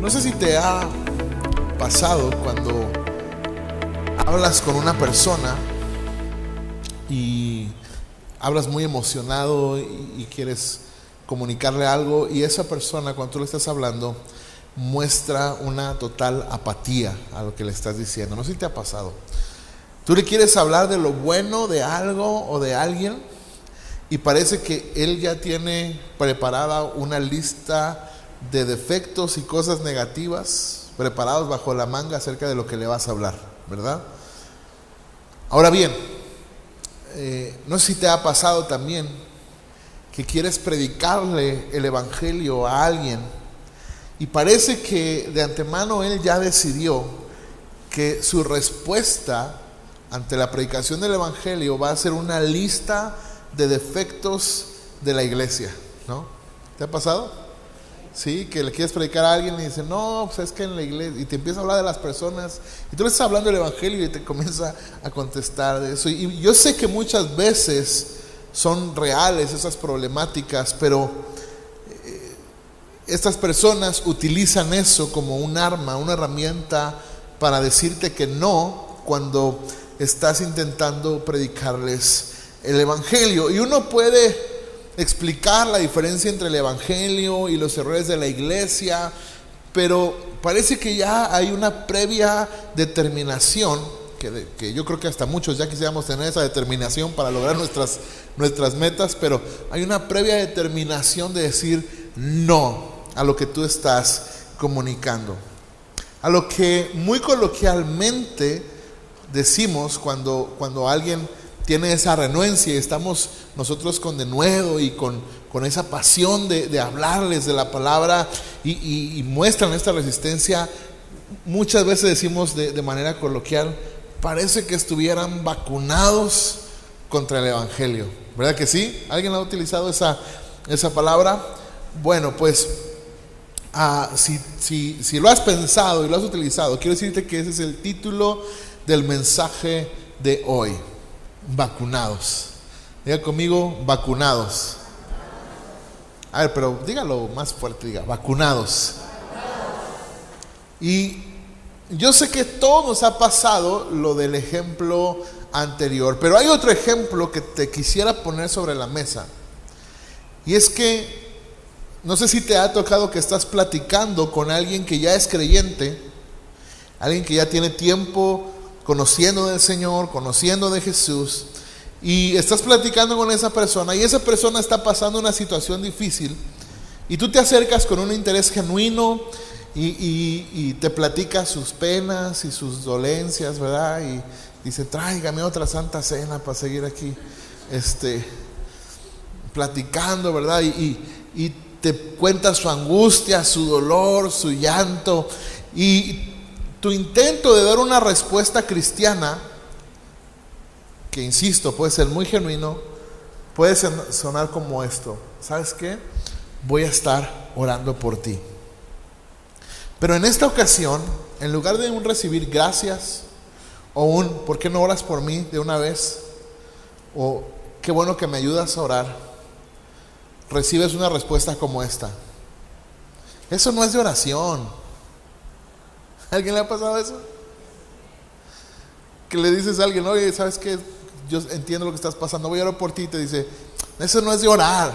No sé si te ha pasado cuando hablas con una persona y hablas muy emocionado y, quieres comunicarle algo y esa persona cuando tú le estás hablando muestra una total apatía a lo que le estás diciendo. No sé si te ha pasado. Tú le quieres hablar de lo bueno de algo o de alguien y parece que él ya tiene preparada una lista de defectos y cosas negativas preparados bajo la manga acerca de lo que le vas a hablar, ¿verdad? Ahora bien, eh, no sé si te ha pasado también que quieres predicarle el Evangelio a alguien y parece que de antemano él ya decidió que su respuesta ante la predicación del Evangelio va a ser una lista de defectos de la iglesia, ¿no? ¿Te ha pasado? ¿Sí? Que le quieres predicar a alguien y dice, no, pues es que en la iglesia, y te empieza a hablar de las personas, y tú le estás hablando del Evangelio y te comienza a contestar de eso. Y yo sé que muchas veces son reales esas problemáticas, pero eh, estas personas utilizan eso como un arma, una herramienta para decirte que no cuando estás intentando predicarles el Evangelio. Y uno puede explicar la diferencia entre el Evangelio y los errores de la iglesia, pero parece que ya hay una previa determinación, que, que, yo creo que hasta muchos ya quisiéramos tener esa determinación para lograr nuestras, nuestras metas, pero hay una previa determinación de decir no a lo que tú estás comunicando. A lo que muy coloquialmente decimos cuando, cuando alguien tiene esa renuencia y estamos nosotros con denuedo y con, con esa pasión de, hablarles de la palabra y, muestran esta resistencia, muchas veces decimos de, manera coloquial, parece que estuvieran vacunados contra el Evangelio. ¿Verdad que sí? ¿Alguien ha utilizado esa, esa palabra? Bueno, pues ah, si, si, si lo has pensado y lo has utilizado, quiero decirte que ese es el título del mensaje de hoy vacunados. Diga conmigo, vacunados. A ver, pero dígalo más fuerte, diga, vacunados. Y yo sé que todo nos ha pasado lo del ejemplo anterior, pero hay otro ejemplo que te quisiera poner sobre la mesa. Y es que, no sé si te ha tocado que estás platicando con alguien que ya es creyente, alguien que ya tiene tiempo conociendo del Señor, conociendo de Jesús, y estás platicando con esa persona y esa persona está pasando una situación difícil, y tú te acercas con un interés genuino y, te platica sus penas y sus dolencias, ¿verdad? Y dice, tráigame otra santa cena para seguir aquí, este, platicando, ¿verdad? Y, y te cuenta su angustia, su dolor, su llanto, y tu intento de dar una respuesta cristiana, que insisto, puede ser muy genuino, puede sonar como esto. ¿Sabes qué? Voy a estar orando por ti. Pero en esta ocasión, en lugar de un recibir gracias, o un ¿por qué no oras por mí de una vez? O qué bueno que me ayudas a orar, recibes una respuesta como esta. Eso no es de oración. ¿Alguien le ha pasado eso? Que le dices a alguien, oye, ¿sabes qué? Yo entiendo lo que estás pasando, voy a orar por ti y te dice, eso no es de orar.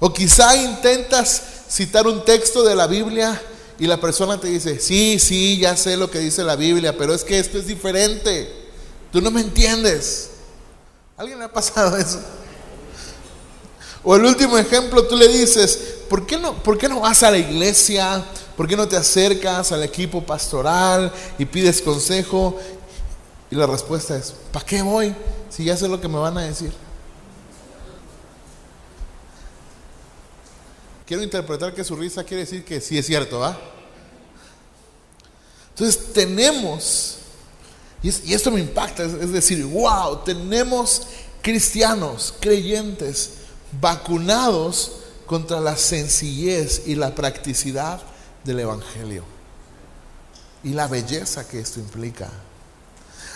O quizá intentas citar un texto de la Biblia y la persona te dice, sí, sí, ya sé lo que dice la Biblia, pero es que esto es diferente. Tú no me entiendes. ¿Alguien le ha pasado eso? O el último ejemplo, tú le dices, ¿por qué no, por qué no vas a la iglesia? ¿Por qué no te acercas al equipo pastoral y pides consejo? Y la respuesta es, ¿para qué voy si ya sé lo que me van a decir? Quiero interpretar que su risa quiere decir que sí es cierto, ¿va? Entonces tenemos, y, esto me impacta, es decir, wow, tenemos cristianos, creyentes, vacunados contra la sencillez y la practicidad del Evangelio y la belleza que esto implica.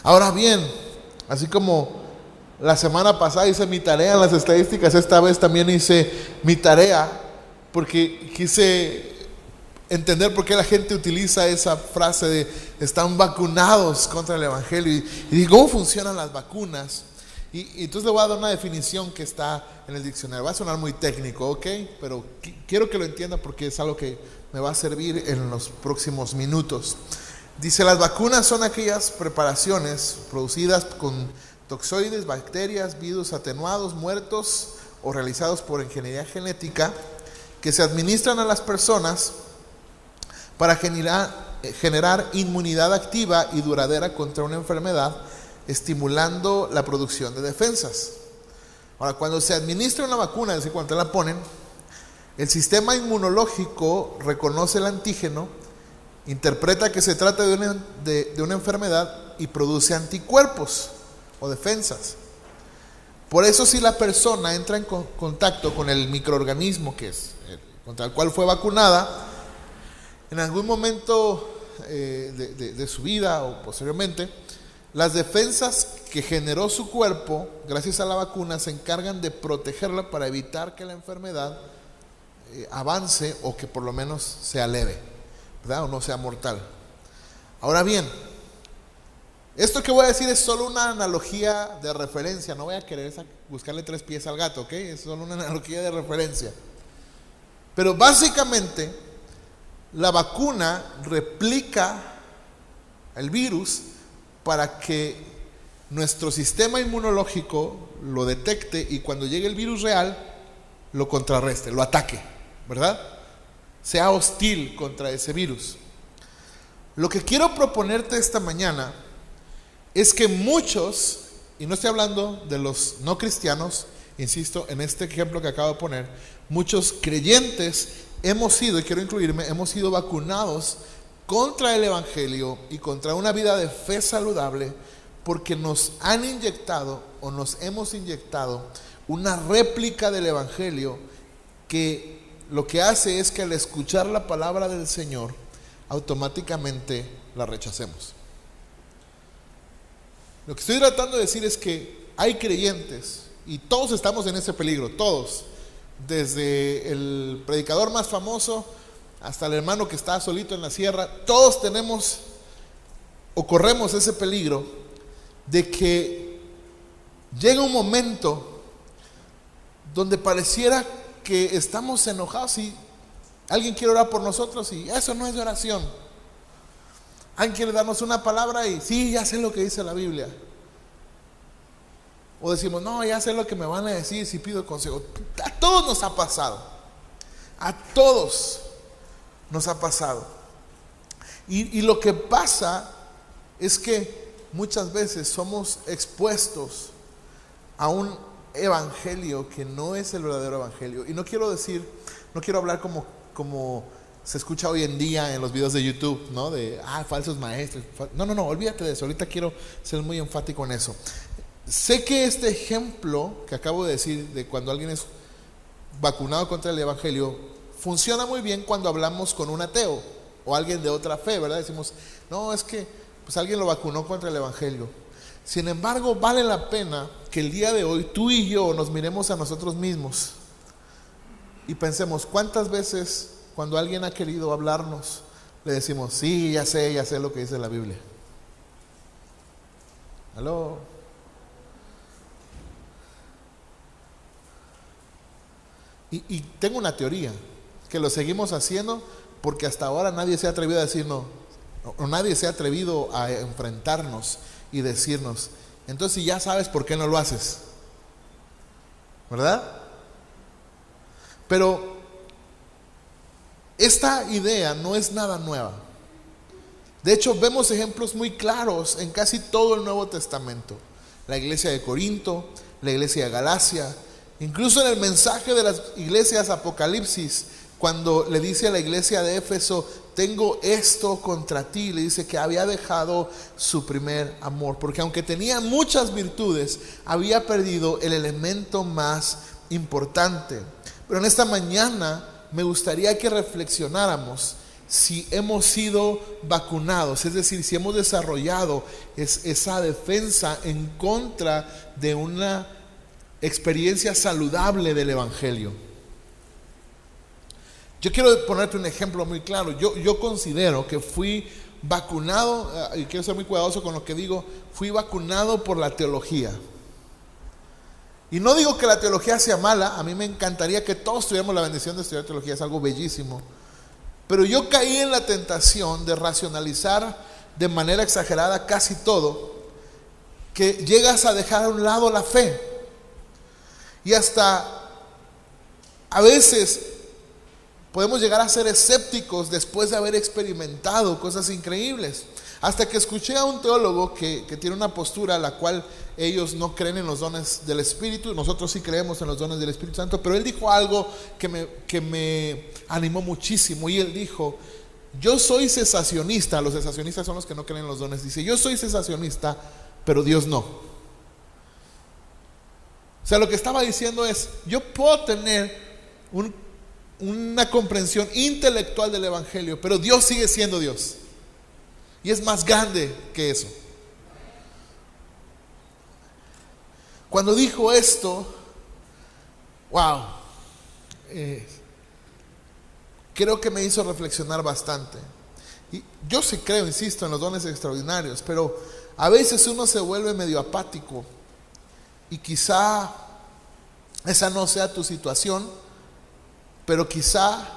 Ahora bien, así como la semana pasada hice mi tarea en las estadísticas, esta vez también hice mi tarea porque quise entender por qué la gente utiliza esa frase de están vacunados contra el Evangelio. Y, y dije, ¿cómo funcionan las vacunas? Y, entonces le voy a dar una definición que está en el diccionario. Va a sonar muy técnico, ¿ok? Pero quiero que lo entienda porque es algo que me va a servir en los próximos minutos. Dice, las vacunas son aquellas preparaciones producidas con toxoides, bacterias, virus atenuados, muertos o realizados por ingeniería genética que se administran a las personas para generar, generar inmunidad activa y duradera contra una enfermedad estimulando la producción de defensas. Ahora, cuando se administra una vacuna, es decir, cuando te la ponen, el sistema inmunológico reconoce el antígeno, interpreta que se trata de una, de, una enfermedad y produce anticuerpos o defensas. Por eso si la persona entra en contacto con el microorganismo que es, contra el cual fue vacunada, en algún momento eh, de, su vida o posteriormente, las defensas que generó su cuerpo, gracias a la vacuna, se encargan de protegerla para evitar que la enfermedad eh, avance o que por lo menos sea leve, ¿verdad? O no sea mortal. Ahora bien, esto que voy a decir es solo una analogía de referencia, no voy a querer buscarle tres pies al gato, ¿ok? Es solo una analogía de referencia. Pero básicamente, la vacuna replica el virus para que nuestro sistema inmunológico lo detecte y cuando llegue el virus real lo contrarreste, lo ataque, ¿verdad? Sea hostil contra ese virus. Lo que quiero proponerte esta mañana es que muchos, y no estoy hablando de los no cristianos, insisto, en este ejemplo que acabo de poner, muchos creyentes hemos sido, y quiero incluirme, hemos sido vacunados contra el Evangelio y contra una vida de fe saludable porque nos han inyectado o nos hemos inyectado una réplica del Evangelio que lo que hace es que al escuchar la palabra del Señor automáticamente la rechacemos. Lo que estoy tratando de decir es que hay creyentes y todos estamos en ese peligro, todos, desde el predicador más famoso hasta el hermano que está solito en la sierra, todos tenemos o corremos ese peligro de que llega un momento donde pareciera que estamos enojados y alguien quiere orar por nosotros y eso no es oración. Alguien quiere darnos una palabra y sí, ya sé lo que dice la Biblia. O decimos, no, ya sé lo que me van a decir si pido consejo. A todos nos ha pasado. A todos nos ha pasado. Y, lo que pasa es que muchas veces somos expuestos a un evangelio que no es el verdadero evangelio. Y no quiero decir, no quiero hablar como, como se escucha hoy en día en los videos de YouTube, ¿no? De, ah, falsos maestros. No, no, no, olvídate de eso. Ahorita quiero ser muy enfático en eso. Sé que este ejemplo que acabo de decir de cuando alguien es vacunado contra el evangelio funciona muy bien cuando hablamos con un ateo o alguien de otra fe, ¿verdad? Decimos, no, es que pues alguien lo vacunó contra el Evangelio. Sin embargo, vale la pena que el día de hoy tú y yo nos miremos a nosotros mismos y pensemos, ¿cuántas veces cuando alguien ha querido hablarnos le decimos, sí, ya sé, ya sé lo que dice la Biblia? ¿Aló? Y, y tengo una teoría que lo seguimos haciendo porque hasta ahora nadie se ha atrevido a decirnos, o nadie se ha atrevido a enfrentarnos y decirnos, entonces ya sabes por qué no lo haces, ¿verdad? Pero esta idea no es nada nueva. De hecho, vemos ejemplos muy claros en casi todo el Nuevo Testamento. La iglesia de Corinto, la iglesia de Galacia, incluso en el mensaje de las iglesias Apocalipsis, cuando le dice a la iglesia de Éfeso, tengo esto contra ti, le dice que había dejado su primer amor, porque aunque tenía muchas virtudes, había perdido el elemento más importante. Pero en esta mañana me gustaría que reflexionáramos si hemos sido vacunados, es decir, si hemos desarrollado esa defensa en contra de una experiencia saludable del Evangelio. Yo quiero ponerte un ejemplo muy claro. Yo, yo considero que fui vacunado, eh, y quiero ser muy cuidadoso con lo que digo, fui vacunado por la teología. Y no digo que la teología sea mala, a mí me encantaría que todos tuviéramos la bendición de estudiar teología, es algo bellísimo. Pero yo caí en la tentación de racionalizar de manera exagerada casi todo, que llegas a dejar a un lado la fe. Y hasta a veces podemos llegar a ser escépticos después de haber experimentado cosas increíbles. Hasta que escuché a un teólogo que, tiene una postura la cual ellos no creen en los dones del Espíritu, nosotros sí creemos en los dones del Espíritu Santo, pero él dijo algo que me, que me animó muchísimo y él dijo, yo soy cesacionista, los cesacionistas son los que no creen en los dones, dice, yo soy cesacionista, pero Dios no. O sea, lo que estaba diciendo es, yo puedo tener una comprensión intelectual del Evangelio, pero Dios sigue siendo Dios. Y es más grande que eso. Cuando dijo esto, wow, eh, creo que me hizo reflexionar bastante. Y yo sí creo, insisto, en los dones extraordinarios, pero a veces uno se vuelve medio apático y quizá esa no sea tu situación, pero quizá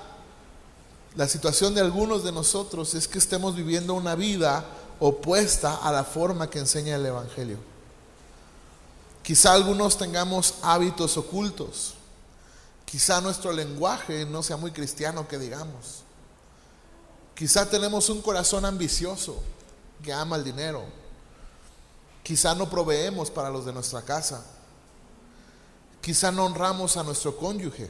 la situación de algunos de nosotros es que estemos viviendo una vida opuesta a la forma que enseña el Evangelio. Quizá algunos tengamos hábitos ocultos. Quizá nuestro lenguaje no sea muy cristiano que digamos. Quizá tenemos un corazón ambicioso que ama el dinero. Quizá no proveemos para los de nuestra casa. Quizá no honramos a nuestro cónyuge.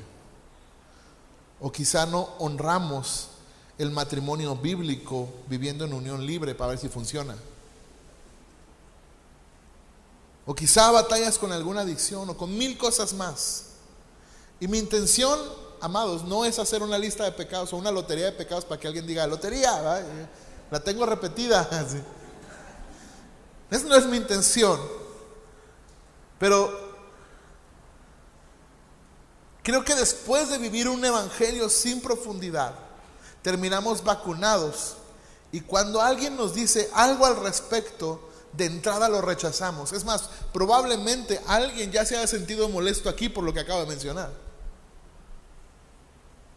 O quizá no honramos el matrimonio bíblico viviendo en unión libre para ver si funciona. O quizá batallas con alguna adicción o con mil cosas más. Y mi intención, amados, no es hacer una lista de pecados o una lotería de pecados para que alguien diga, lotería, la tengo repetida. Esa no es mi intención. Pero Creo que después de vivir un evangelio sin profundidad, terminamos vacunados y cuando alguien nos dice algo al respecto, de entrada lo rechazamos. Es más, probablemente alguien ya se haya sentido molesto aquí por lo que acabo de mencionar.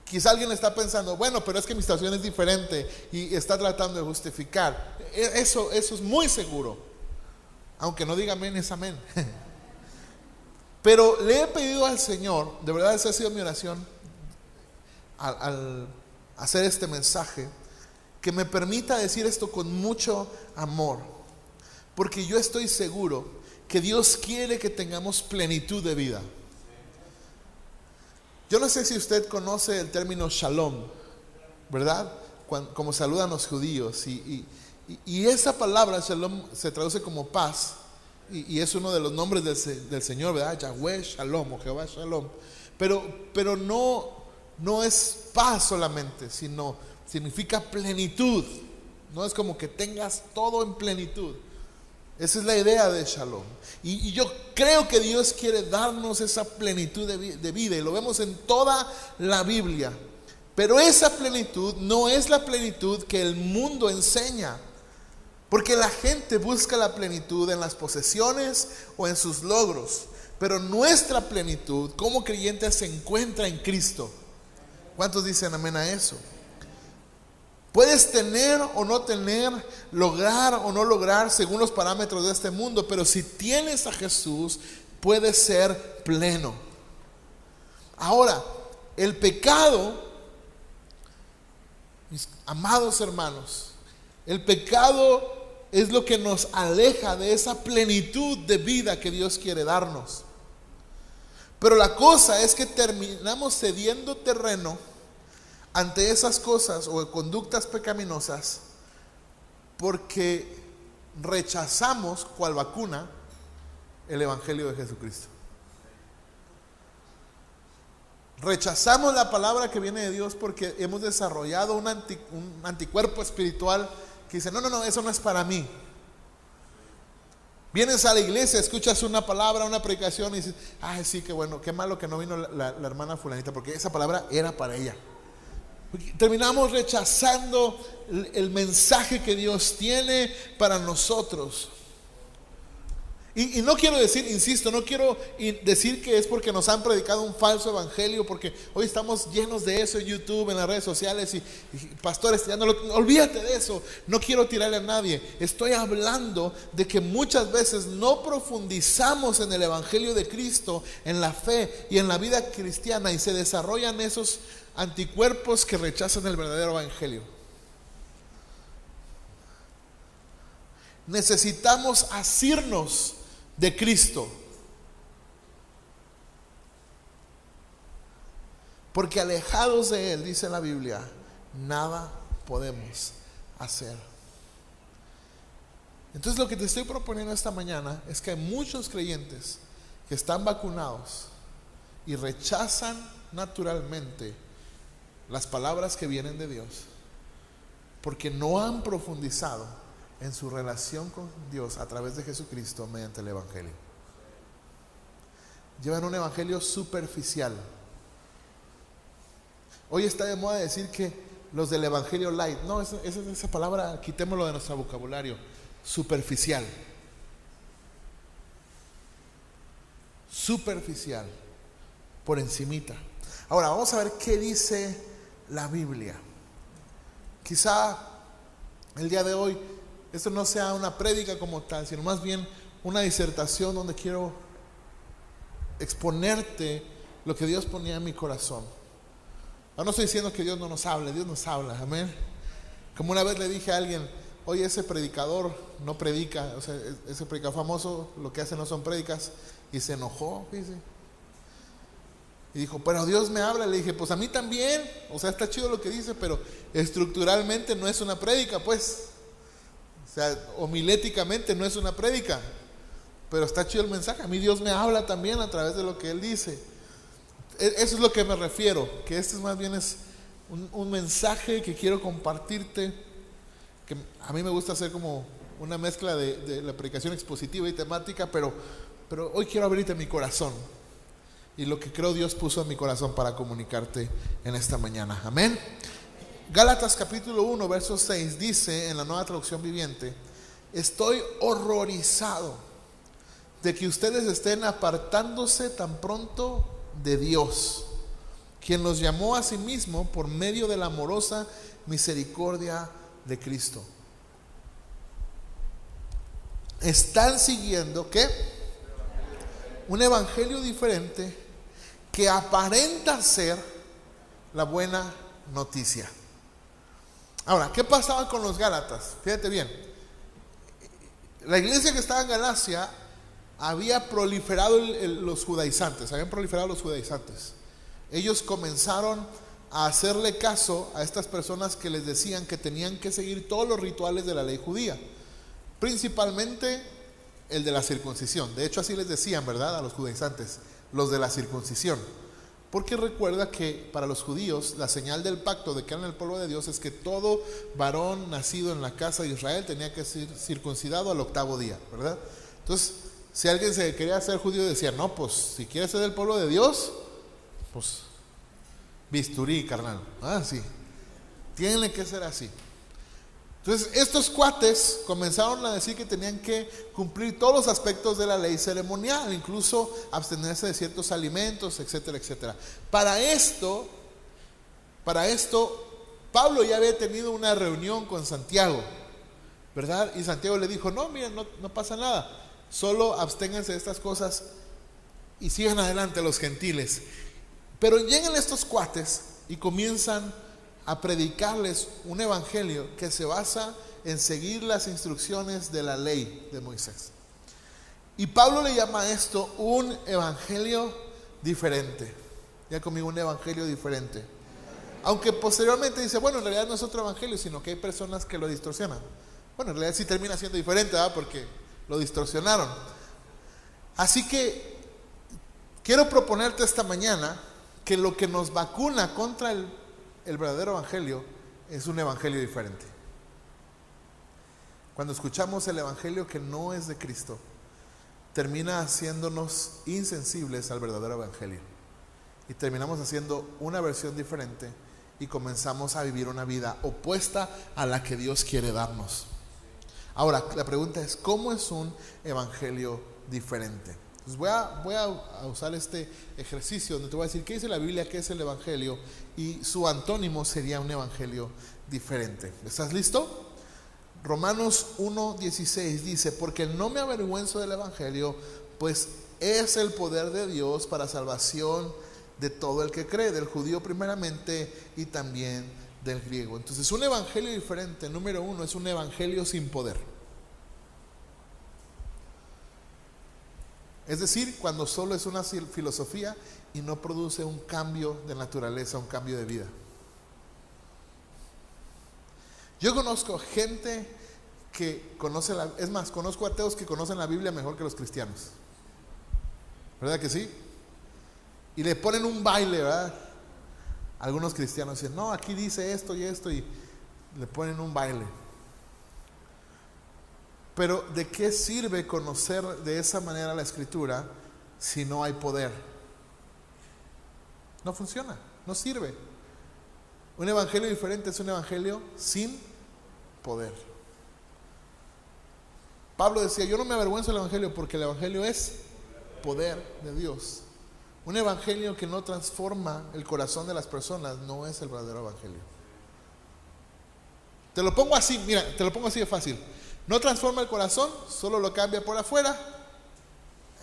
Quizá alguien está pensando, bueno, pero es que mi situación es diferente y está tratando de justificar. E-, eso, eso es muy seguro. Aunque no diga amén, es amén. Pero le he pedido al Señor, de verdad esa ha sido mi oración, al, hacer este mensaje, que me permita decir esto con mucho amor. Porque yo estoy seguro que Dios quiere que tengamos plenitud de vida. Yo no sé si usted conoce el término shalom, ¿verdad? como saludan los judíos. Y, y esa palabra shalom se traduce como paz y, es uno de los nombres del, Señor, ¿verdad? Yahweh Shalom o Jehová Shalom. Pero, pero no, no es paz solamente, sino significa plenitud. No es como que tengas todo en plenitud. Esa es la idea de Shalom. Y, yo creo que Dios quiere darnos esa plenitud de, de vida y lo vemos en toda la Biblia. Pero esa plenitud no es la plenitud que el mundo enseña. Porque la gente busca la plenitud en las posesiones o en sus logros. Pero nuestra plenitud como creyentes se encuentra en Cristo. ¿Cuántos dicen amén a eso? Puedes tener o no tener, lograr o no lograr según los parámetros de este mundo, pero si tienes a Jesús, puedes ser pleno. Ahora, el pecado, mis amados hermanos, el pecado es lo que nos aleja de esa plenitud de vida que Dios quiere darnos. Pero la cosa es que terminamos cediendo terreno ante esas cosas o conductas pecaminosas porque rechazamos cual vacuna el Evangelio de Jesucristo. Rechazamos la palabra que viene de Dios porque hemos desarrollado un, un anticuerpo espiritual que dice, no, no, no, eso no es para mí. Vienes a la iglesia, escuchas una palabra, una predicación y dices, ay, sí, qué bueno, qué malo que no vino la, hermana fulanita, porque esa palabra era para ella. Terminamos rechazando el mensaje que Dios tiene para nosotros. Y, no quiero decir, insisto, no quiero decir que es porque nos han predicado un falso evangelio, porque hoy estamos llenos de eso en YouTube, en las redes sociales, y, pastores, ya no olvídate de eso, no quiero tirarle a nadie. Estoy hablando de que muchas veces no profundizamos en el evangelio de Cristo, en la fe y en la vida cristiana, y se desarrollan esos anticuerpos que rechazan el verdadero evangelio. Necesitamos asirnos de Cristo. Porque alejados de Él, dice la Biblia, nada podemos hacer. Entonces lo que te estoy proponiendo esta mañana es que hay muchos creyentes que están vacunados y rechazan naturalmente las palabras que vienen de Dios porque no han profundizado en su relación con Dios a través de Jesucristo mediante el Evangelio. Llevan un Evangelio superficial. Hoy está de moda decir que los del Evangelio light, no, esa, esa palabra quitémoslo de nuestro vocabulario, superficial. Superficial, por encimita. Ahora vamos a ver qué dice la Biblia. Quizá el día de hoy esto no sea una prédica como tal, sino más bien una disertación donde quiero exponerte lo que Dios ponía en mi corazón. no estoy diciendo que Dios no nos hable, Dios nos habla, amén. Como una vez le dije a alguien, oye, ese predicador no predica, o sea, ese predicador famoso lo que hace no son prédicas, y se enojó, dice. Y dijo, pero Dios me habla. Le dije, pues a mí también, o sea, está chido lo que dice, pero estructuralmente no es una prédica, pues. O sea, homiléticamente no es una prédica, pero está chido el mensaje. A mí Dios me habla también a través de lo que Él dice. E, eso es lo que me refiero, que este más bien es un, mensaje que quiero compartirte, que a mí me gusta hacer como una mezcla de, la predicación expositiva y temática, pero, pero hoy quiero abrirte mi corazón y lo que creo Dios puso en mi corazón para comunicarte en esta mañana. Amén. Gálatas capítulo 1, verso 6 dice en la nueva traducción viviente, estoy horrorizado de que ustedes estén apartándose tan pronto de Dios, quien los llamó a sí mismo por medio de la amorosa misericordia de Cristo. Están siguiendo qué? Un evangelio diferente que aparenta ser la buena noticia. Ahora, ¿qué pasaba con los Gálatas? Fíjate bien. La iglesia que estaba en Galacia había proliferado los judaizantes, habían proliferado los judaizantes. Ellos comenzaron a hacerle caso a estas personas que les decían que tenían que seguir todos los rituales de la ley judía, principalmente el de la circuncisión. De hecho, así les decían, ¿verdad? A los judaizantes, los de la circuncisión. Porque recuerda que para los judíos la señal del pacto de que eran el pueblo de Dios es que todo varón nacido en la casa de Israel tenía que ser circuncidado al octavo día, ¿verdad? Entonces, si alguien se quería hacer judío decía, no, pues si quieres ser del pueblo de Dios, pues bisturí, carnal. Ah, sí. Tiene que ser así. Entonces, estos cuates comenzaron a decir que tenían que cumplir todos los aspectos de la ley ceremonial, incluso abstenerse de ciertos alimentos, etcétera, etcétera. Para esto, para esto, Pablo ya había tenido una reunión con Santiago, ¿verdad? Y Santiago le dijo, no, miren, no, no pasa nada, solo absténganse de estas cosas y sigan adelante los gentiles. Pero llegan estos cuates y comienzan a predicarles un evangelio que se basa en seguir las instrucciones de la ley de Moisés. Y Pablo le llama a esto un evangelio diferente. Ya conmigo un evangelio diferente. Aunque posteriormente dice, bueno, en realidad no es otro evangelio, sino que hay personas que lo distorsionan. Bueno, en realidad sí termina siendo diferente, ¿verdad? Porque lo distorsionaron. Así que quiero proponerte esta mañana que lo que nos vacuna contra el el verdadero evangelio es un evangelio diferente. Cuando escuchamos el evangelio que no es de Cristo, termina haciéndonos insensibles al verdadero evangelio. Y terminamos haciendo una versión diferente y comenzamos a vivir una vida opuesta a la que Dios quiere darnos. Ahora, la pregunta es, ¿cómo es un evangelio diferente? Entonces voy a, voy a, usar este ejercicio donde te voy a decir qué dice la Biblia, qué es el evangelio y su antónimo sería un evangelio diferente. ¿Estás listo? Romanos 1.16 dice, porque no me avergüenzo del evangelio, pues es el poder de Dios para salvación de todo el que cree, del judío primeramente y también del griego. Entonces, un evangelio diferente, número uno, es un evangelio sin poder. Es decir, cuando solo es una filosofía y no produce un cambio de naturaleza, un cambio de vida. Yo conozco gente que conoce la, es más, conozco ateos que conocen la Biblia mejor que los cristianos. ¿Verdad que sí? Y le ponen un baile, ¿verdad? Algunos cristianos dicen, no, aquí dice esto y esto y le ponen un baile. Pero ¿de qué sirve conocer de esa manera la escritura si no hay poder? No funciona, no sirve. Un evangelio diferente es un evangelio sin poder. Pablo decía, yo no me avergüenzo del evangelio porque el evangelio es poder de Dios. Un evangelio que no transforma el corazón de las personas no es el verdadero evangelio. Te lo pongo así, mira, te lo pongo así de fácil. No transforma el corazón, solo lo cambia por afuera.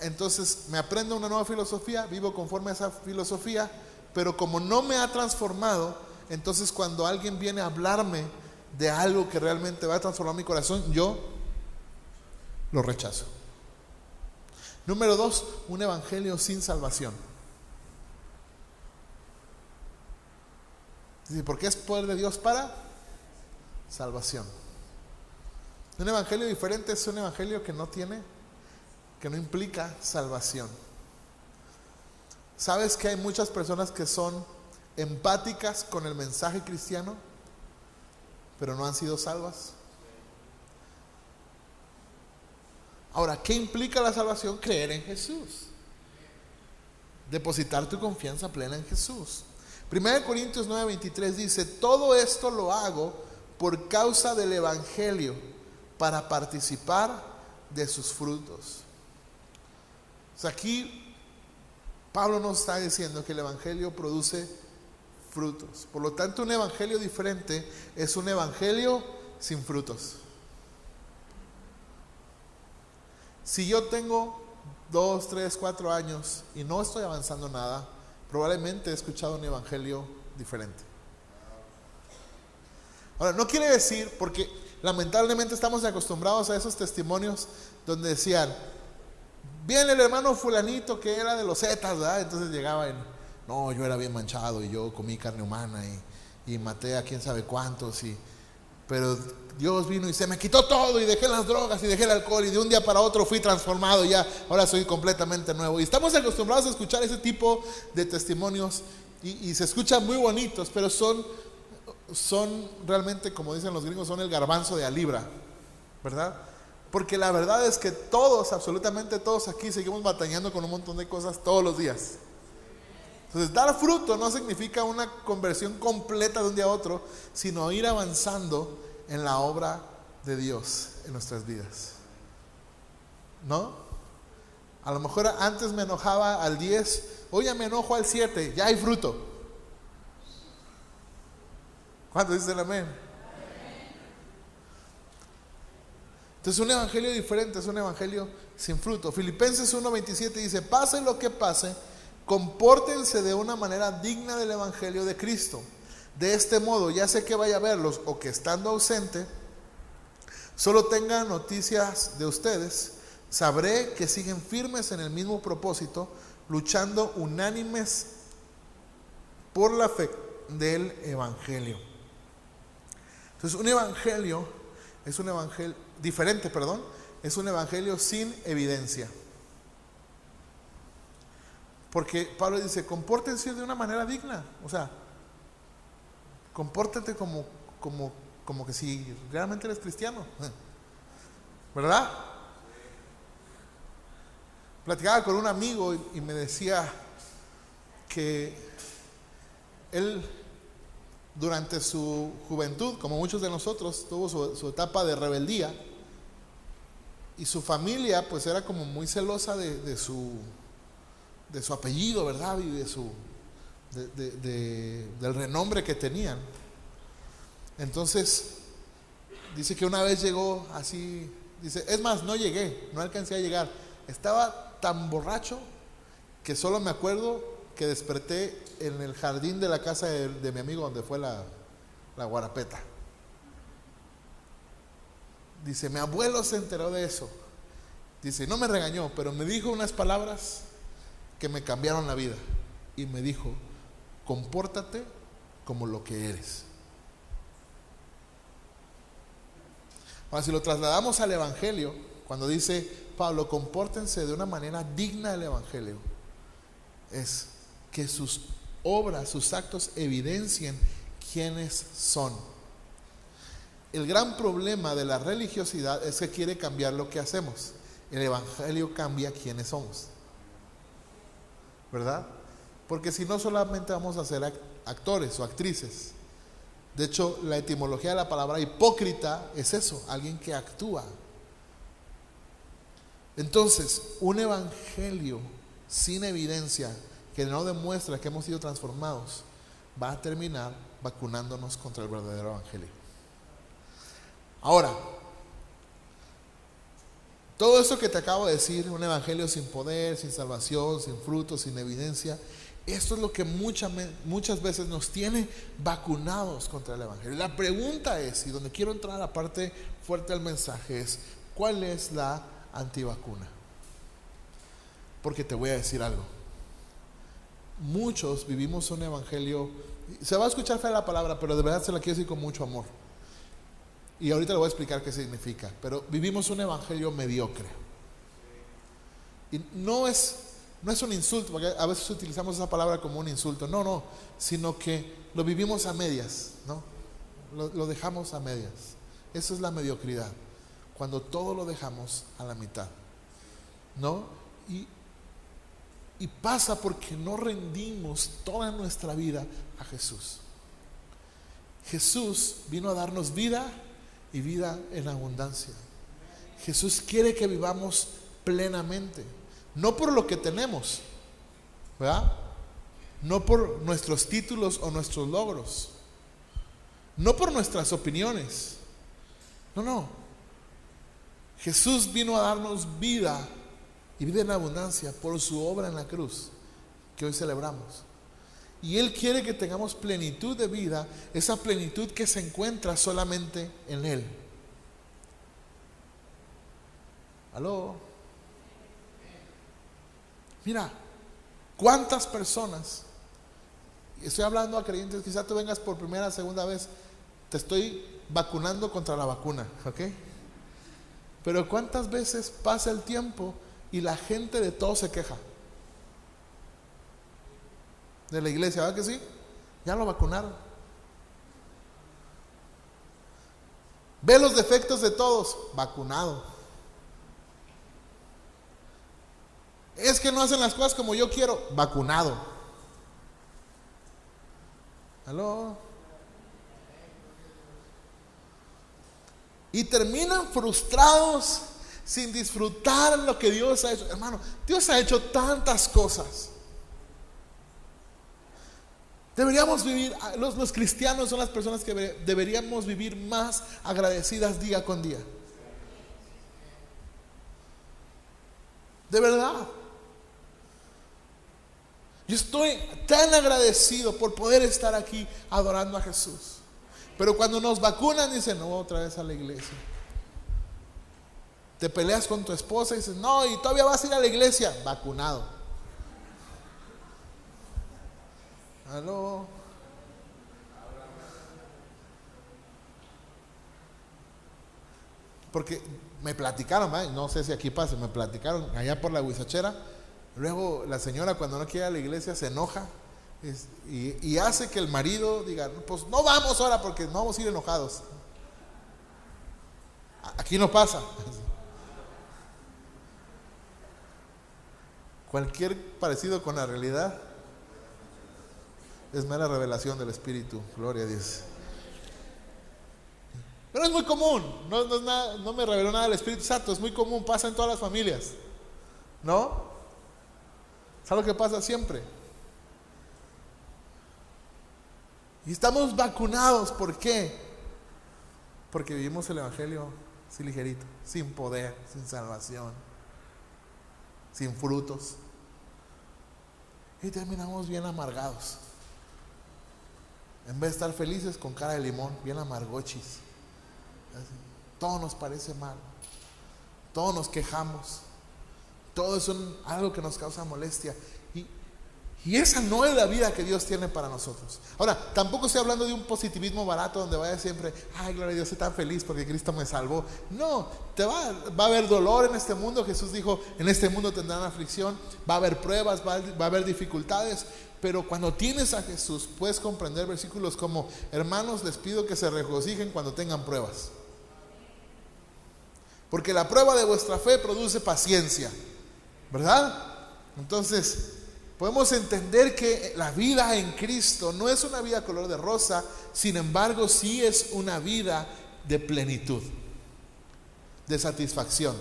Entonces me aprendo una nueva filosofía, vivo conforme a esa filosofía, pero como no me ha transformado, entonces cuando alguien viene a hablarme de algo que realmente va a transformar mi corazón, yo lo rechazo. Número dos, un evangelio sin salvación. ¿Por qué es poder de Dios para salvación? Un evangelio diferente es un evangelio que no tiene, que no implica salvación. ¿Sabes que hay muchas personas que son empáticas con el mensaje cristiano, pero no han sido salvas? Ahora, ¿qué implica la salvación? Creer en Jesús. Depositar tu confianza plena en Jesús. 1 Corintios 9:23 dice, todo esto lo hago por causa del Evangelio, para participar de sus frutos. O sea, aquí Pablo nos está diciendo que el Evangelio produce frutos. Por lo tanto, un Evangelio diferente es un Evangelio sin frutos. Si yo tengo dos, tres, cuatro años y no estoy avanzando nada, probablemente he escuchado un evangelio diferente. Ahora, no quiere decir, porque lamentablemente estamos acostumbrados a esos testimonios donde decían, viene el hermano fulanito que era de los Zetas, ¿verdad? Entonces llegaba en, no, yo era bien manchado y yo comí carne humana y, y maté a quién sabe cuántos y pero Dios vino y se me quitó todo y dejé las drogas y dejé el alcohol y de un día para otro fui transformado y ya, ahora soy completamente nuevo. Y estamos acostumbrados a escuchar ese tipo de testimonios y, se escuchan muy bonitos, pero son, son realmente, como dicen los gringos, son el garbanzo de a libra, ¿verdad? Porque la verdad es que todos, absolutamente todos aquí seguimos batallando con un montón de cosas todos los días. Entonces, dar fruto no significa una conversión completa de un día a otro, sino ir avanzando en la obra de Dios en nuestras vidas. ¿No? A lo mejor antes me enojaba al 10, hoy ya me enojo al 7, ya hay fruto. ¿Cuánto dicen amén? Entonces un evangelio diferente es un evangelio sin fruto. Filipenses 1.27 dice, pase lo que pase, compórtense de una manera digna del Evangelio de Cristo. De este modo, ya sé que vaya a verlos o que estando ausente, solo tenga noticias de ustedes, sabré que siguen firmes en el mismo propósito, luchando unánimes por la fe del Evangelio. Entonces, un Evangelio es un Evangelio diferente, perdón, es un Evangelio sin evidencia. Porque Pablo dice, compórtense de una manera digna. O sea, compórtate como, como, como que si realmente eres cristiano. ¿Verdad? Platicaba con un amigo y, y me decía que él durante su juventud, como muchos de nosotros, tuvo su, etapa de rebeldía. Y su familia pues era como muy celosa de, su, de su apellido, ¿verdad? Y de su, del renombre que tenían. Entonces, dice que una vez llegó así, dice, es más, no llegué, no alcancé a llegar. Estaba tan borracho que solo me acuerdo que desperté en el jardín de la casa de, mi amigo donde fue la, la guarapeta. Dice, mi abuelo se enteró de eso. Dice, no me regañó, pero me dijo unas palabras que me cambiaron la vida. Y me dijo, compórtate como lo que eres. Ahora, si lo trasladamos al Evangelio, cuando dice Pablo, compórtense de una manera digna del Evangelio, es que sus obras, sus actos evidencien quiénes son. El gran problema de la religiosidad es que quiere cambiar lo que hacemos. El Evangelio cambia quiénes somos. ¿Verdad? Porque si no solamente vamos a ser actores o actrices. De hecho, la etimología de la palabra hipócrita es eso, alguien que actúa. Entonces, un evangelio sin evidencia que no demuestra que hemos sido transformados va a terminar vacunándonos contra el verdadero evangelio. Ahora, todo eso que te acabo de decir, un evangelio sin poder, sin salvación, sin frutos, sin evidencia, esto es lo que muchas, muchas veces nos tiene vacunados contra el Evangelio. La pregunta es, y donde quiero entrar a la parte fuerte del mensaje, es, ¿cuál es la antivacuna? Porque te voy a decir algo. Muchos vivimos un Evangelio, se va a escuchar fea la palabra, pero de verdad se la quiero decir con mucho amor. Y ahorita le voy a explicar qué significa. Pero vivimos un Evangelio mediocre. Y no es no es un insulto, porque a veces utilizamos esa palabra como un insulto. No, no, sino que lo vivimos a medias, ¿no? Lo, dejamos a medias. Eso es la mediocridad. Cuando todo lo dejamos a la mitad, ¿no? Y, y pasa porque no rendimos toda nuestra vida a Jesús. Jesús vino a darnos vida y vida en abundancia. Jesús quiere que vivamos plenamente. No por lo que tenemos, ¿verdad? No por nuestros títulos o nuestros logros. No por nuestras opiniones. No, no. Jesús vino a darnos vida y vida en abundancia por su obra en la cruz que hoy celebramos. Y Él quiere que tengamos plenitud de vida, esa plenitud que se encuentra solamente en Él. ¿Aló? Mira, ¿cuántas personas? Estoy hablando a creyentes, quizás tú vengas por primera, segunda vez, te estoy vacunando contra la vacuna, ¿ok? Pero ¿cuántas veces pasa el tiempo y la gente de todo se queja? De la iglesia, ¿verdad que sí? Ya lo vacunaron. Ve los defectos de todos, vacunado. Es que no hacen las cosas como yo quiero. Vacunado. ¿Aló? Y terminan frustrados sin disfrutar lo que Dios ha hecho. Hermano, Dios ha hecho tantas cosas. Deberíamos vivir, los, los cristianos son las personas que deberíamos vivir más agradecidas día con día. De verdad. Yo estoy tan agradecido por poder estar aquí adorando a Jesús. Pero cuando nos vacunan, dicen, no, otra vez a la iglesia. Te peleas con tu esposa y dices, no, y todavía vas a ir a la iglesia, vacunado. Aló. Porque me platicaron, no sé si aquí pasa, me platicaron allá por la huizachera Luego la señora cuando no quiere ir a la iglesia se enoja y, hace que el marido diga, pues no vamos ahora porque no vamos a ir enojados. Aquí no pasa. Cualquier parecido con la realidad es mera revelación del Espíritu, gloria a Dios. Pero es muy común, no, no, me reveló nada el Espíritu Santo, es muy común, pasa en todas las familias, ¿no? ¿Sabes lo que pasa siempre? Y estamos vacunados, ¿por qué? Porque vivimos el Evangelio así ligerito, sin poder, sin salvación, sin frutos. Y terminamos bien amargados. En vez de estar felices con cara de limón, bien amargochis. Todo nos parece mal. Todos nos quejamos. Todo es algo que nos causa molestia. Y, esa no es la vida que Dios tiene para nosotros. Ahora, tampoco estoy hablando de un positivismo barato donde vaya siempre, ay, gloria a Dios, estoy tan feliz porque Cristo me salvó. No, te va, va a haber dolor en este mundo. Jesús dijo, en este mundo tendrán aflicción, va a haber pruebas, va a haber dificultades. Pero cuando tienes a Jesús, puedes comprender versículos como, hermanos, les pido que se regocijen cuando tengan pruebas. Porque la prueba de vuestra fe produce paciencia. ¿Verdad? Entonces, podemos entender que la vida en Cristo no es una vida color de rosa, sin embargo, sí es una vida de plenitud, de satisfacción.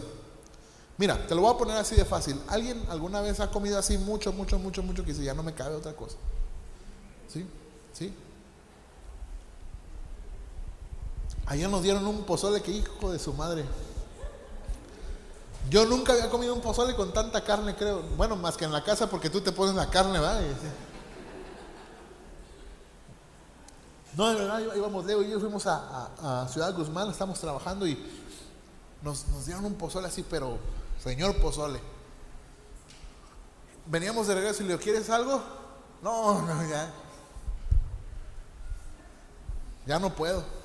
Mira, te lo voy a poner así de fácil. ¿Alguien alguna vez ha comido así mucho, mucho, mucho, mucho que dice, ya no me cabe otra cosa? ¿Sí? ¿Sí? Ayer nos dieron un pozole que hijo de su madre. Yo nunca había comido un pozole con tanta carne, creo. Bueno, más que en la casa porque tú te pones la carne, ¿verdad? No, de verdad, íbamos, Leo y yo fuimos a, Ciudad Guzmán, estamos trabajando y nos, nos, dieron un pozole así, pero señor pozole. Veníamos de regreso y le digo, ¿quieres algo? No, no, ya. Ya no puedo.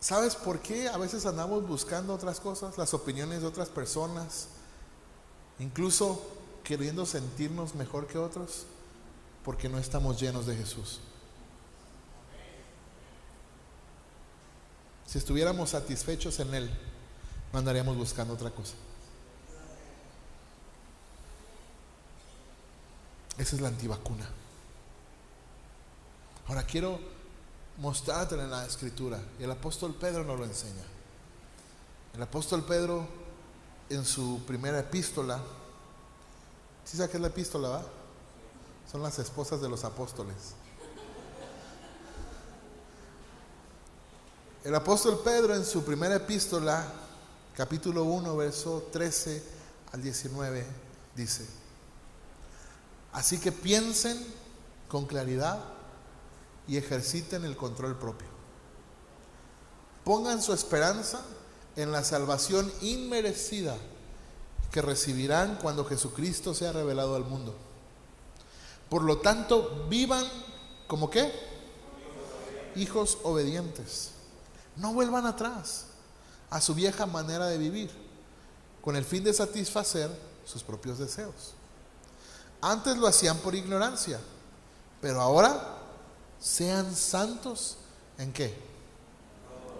¿Sabes por qué a veces andamos buscando otras cosas, las opiniones de otras personas, incluso queriendo sentirnos mejor que otros? Porque no estamos llenos de Jesús. Si estuviéramos satisfechos en Él, no andaríamos buscando otra cosa. Esa es la antivacuna. Ahora quiero mostrártelo en la escritura. Y el apóstol Pedro nos lo enseña. El apóstol Pedro en su primera epístola, ¿sí sabe qué es la epístola? Va? Son las esposas de los apóstoles. El apóstol Pedro en su primera epístola, capítulo 1, verso 13 al 19, dice, así que piensen con claridad y ejerciten el control propio. Pongan su esperanza en la salvación inmerecida que recibirán cuando Jesucristo sea revelado al mundo. Por lo tanto, vivan como qué? Hijos obedientes. No vuelvan atrás a su vieja manera de vivir, con el fin de satisfacer sus propios deseos. Antes lo hacían por ignorancia, pero ahora sean santos en qué?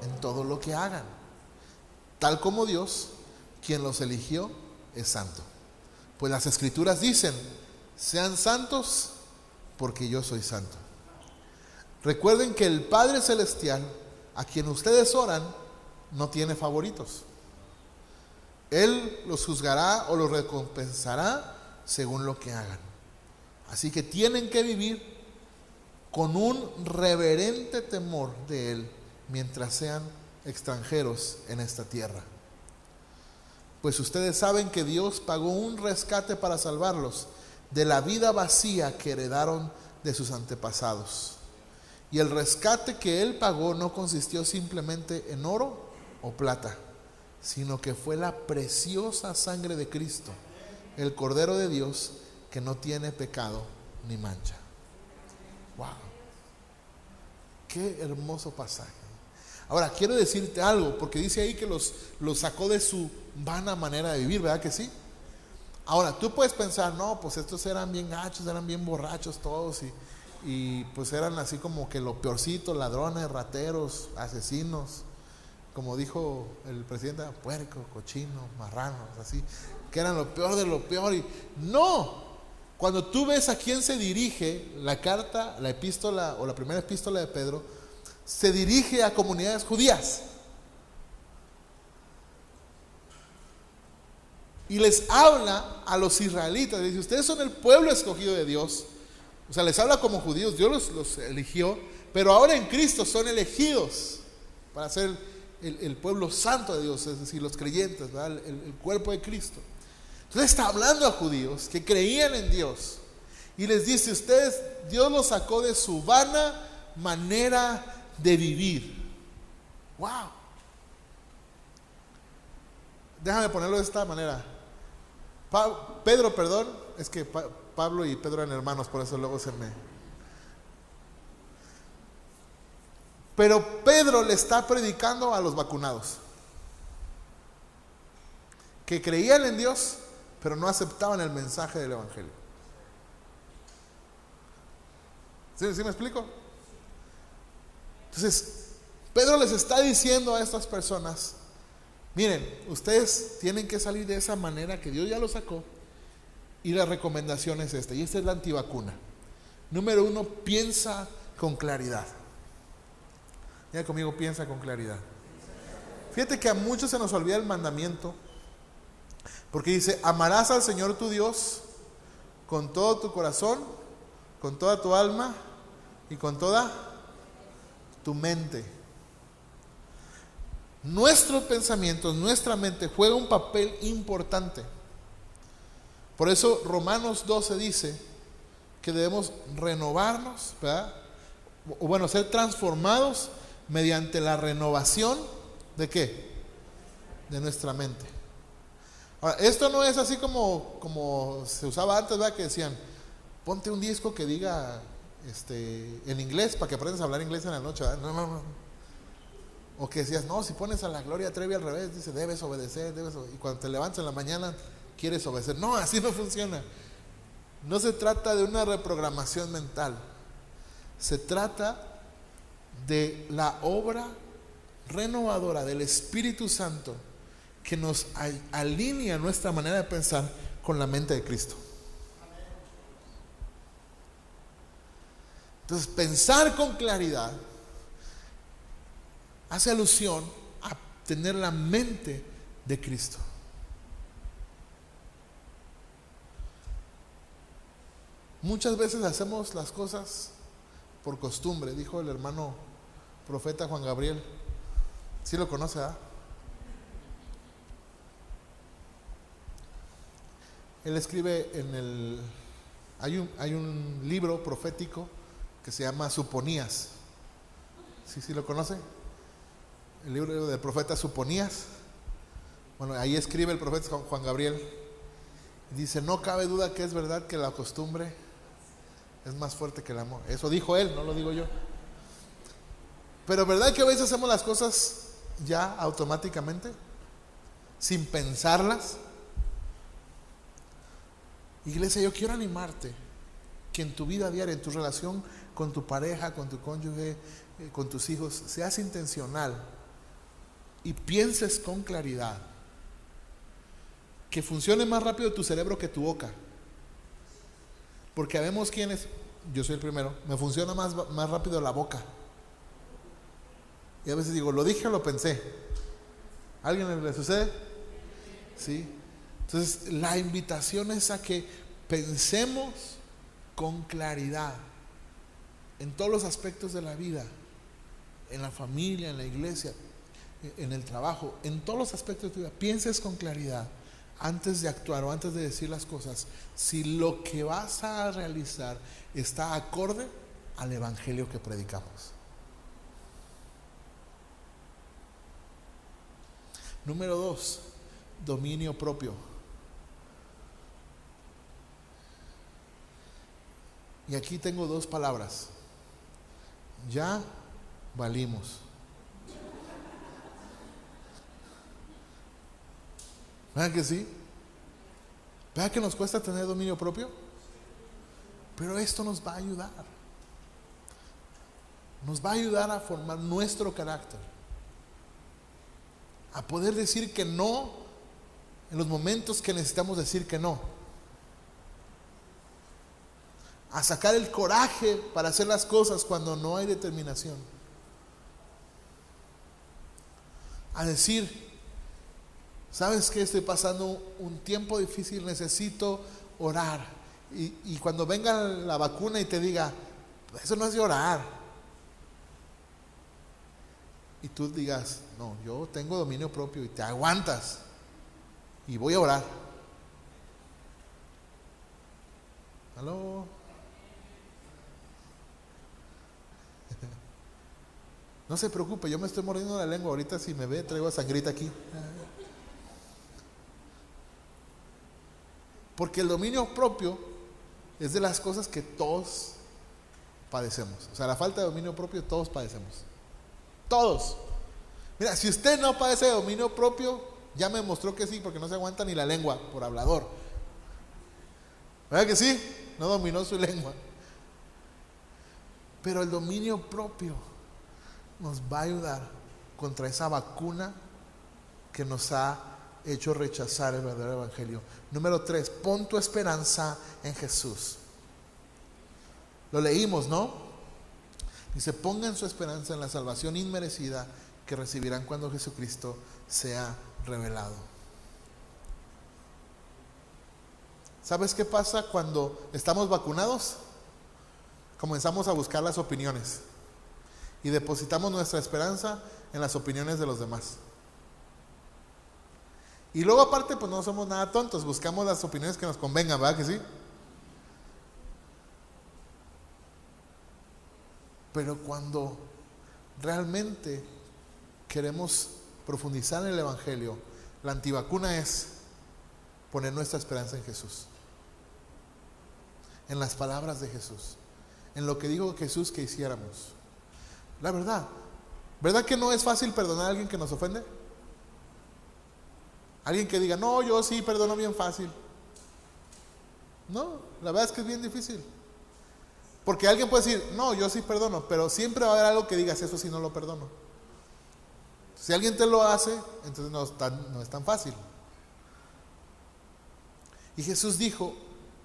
En todo lo que hagan. Tal como Dios, quien los eligió, es santo. Pues las escrituras dicen, sean santos porque yo soy santo. Recuerden que el Padre Celestial, a quien ustedes oran, no tiene favoritos. Él los juzgará o los recompensará según lo que hagan. Así que tienen que vivir con un reverente temor de Él mientras sean extranjeros en esta tierra. Pues ustedes saben que Dios pagó un rescate para salvarlos de la vida vacía que heredaron de sus antepasados. Y el rescate que Él pagó no consistió simplemente en oro o plata, sino que fue la preciosa sangre de Cristo, el Cordero de Dios que no tiene pecado ni mancha. Wow. Qué hermoso pasaje. Ahora, quiero decirte algo, porque dice ahí que los, los sacó de su vana manera de vivir, ¿verdad que sí? Ahora, tú puedes pensar, no, pues estos eran bien gachos, eran bien borrachos todos y, y pues eran así como que lo peorcito, ladrones, rateros, asesinos, como dijo el presidente, puerco, cochino, marranos, así, que eran lo peor de lo peor. Y no, Cuando tú ves a quién se dirige la carta, la epístola o la primera epístola de Pedro, se dirige a comunidades judías. Y les habla a los israelitas. Dice, ustedes son el pueblo escogido de Dios. O sea, les habla como judíos. Dios los, eligió. Pero ahora en Cristo son elegidos para ser el, pueblo santo de Dios. Es decir, los creyentes, el, el cuerpo de Cristo. Entonces está hablando a judíos que creían en Dios. Y les dice, ustedes, Dios los sacó de su vana manera de vivir. ¡Wow! Déjame ponerlo de esta manera. Pedro, perdón, es que Pablo y Pedro eran hermanos, por eso luego se me... Pero Pedro le está predicando a los vacunados, que creían en Dios, pero no aceptaban el mensaje del Evangelio. ¿Sí, ¿Sí, me explico? Entonces, Pedro les está diciendo a estas personas, Miren, ustedes tienen que salir de esa manera que Dios ya lo sacó. Y la recomendación es esta, y esta es la antivacuna. Número uno, piensa con claridad. Ya conmigo, piensa con claridad. Fíjate que a muchos se nos olvida el mandamiento, porque dice, amarás al Señor tu Dios con todo tu corazón, con toda tu alma y con toda tu mente. Nuestros pensamientos, nuestra mente juega un papel importante. Por eso Romanos 12 dice que debemos renovarnos. O bueno, ser transformados mediante la renovación de qué? De nuestra mente. Ahora, esto no es así como, como se usaba antes, ¿verdad? Que decían, ponte un disco que diga este, en inglés para que aprendas a hablar inglés en la noche. No, no, no. O que decías, no, si pones a la Gloria Trevi al revés, dice, debes obedecer, debes obedecer. Y cuando te levantas en la mañana, quieres obedecer. No, así no funciona. No se trata de una reprogramación mental. Se trata de la obra renovadora del Espíritu Santo que nos alinea nuestra manera de pensar con la mente de Cristo. Entonces, pensar con claridad hace alusión a tener la mente de Cristo. Muchas veces hacemos las cosas por costumbre, dijo el hermano profeta Juan Gabriel. ¿Sí lo conoce? Ah? Él escribe en el... Hay un, hay un libro profético que se llama Suponías. ¿Sí, sí lo conoce? el libro del profeta Suponías. Bueno, ahí escribe el profeta Juan Gabriel. Dice, no cabe duda que es verdad que la costumbre es más fuerte que el amor. Eso dijo él, no lo digo yo. Pero ¿verdad que a veces hacemos las cosas ya automáticamente? Sin pensarlas. Iglesia, yo quiero animarte que en tu vida diaria, en tu relación con tu pareja, con tu cónyuge, eh, con tus hijos, seas intencional y pienses con claridad, que funcione más rápido tu cerebro que tu boca. Porque vemos quiénes, yo soy el primero, me funciona más, más rápido la boca. Y a veces digo, lo dije o lo pensé. ¿Alguien le sucede? Sí. Entonces, la invitación es a que pensemos con claridad en todos los aspectos de la vida, en la familia, en la iglesia, en el trabajo, en todos los aspectos de tu vida, pienses con claridad antes de actuar o antes de decir las cosas, si lo que vas a realizar está acorde al Evangelio que predicamos. Número dos, dominio propio. Y aquí tengo dos palabras. Ya valimos. ¿Verdad que sí? ¿Verdad que nos cuesta tener dominio propio? Pero esto nos va a ayudar. Nos va a ayudar a formar nuestro carácter. A poder decir que no en los momentos que necesitamos decir que no. A sacar el coraje para hacer las cosas cuando no hay determinación. A decir, ¿sabes que Estoy pasando un tiempo difícil, necesito orar. Y, y cuando venga la vacuna y te diga, eso no es de orar. Y tú digas, no, yo tengo dominio propio y te aguantas. Y voy a orar. ¿Aló? No se preocupe, yo me estoy mordiendo la lengua. Ahorita si me ve, traigo sangrita aquí. Porque el dominio propio es de las cosas que todos padecemos. O sea, la falta de dominio propio todos padecemos. Todos. Mira, si usted no padece de dominio propio, ya me mostró que sí, porque no se aguanta ni la lengua por hablador. ¿Verdad que sí? No dominó su lengua. Pero el dominio propio nos va a ayudar contra esa vacuna que nos ha hecho rechazar el verdadero evangelio. Número tres, pon tu esperanza en Jesús. Lo leímos, ¿no? Dice, pongan su esperanza en la salvación inmerecida que recibirán cuando Jesucristo sea revelado. ¿Sabes qué pasa cuando estamos vacunados? Comenzamos a buscar las opiniones y depositamos nuestra esperanza en las opiniones de los demás. Y luego aparte, pues no somos nada tontos, buscamos las opiniones que nos convengan, ¿verdad que sí? Pero cuando realmente queremos profundizar en el Evangelio, la antivacuna es poner nuestra esperanza en Jesús, en las palabras de Jesús, en lo que dijo Jesús que hiciéramos. La verdad, ¿verdad que no es fácil perdonar a alguien que nos ofende? Alguien que diga, no, yo sí perdono bien fácil. No, la verdad es que es bien difícil. Porque alguien puede decir, no, yo sí perdono, pero siempre va a haber algo que digas, eso sí no lo perdono. Si alguien te lo hace, entonces no es tan, no es tan fácil. Y Jesús dijo,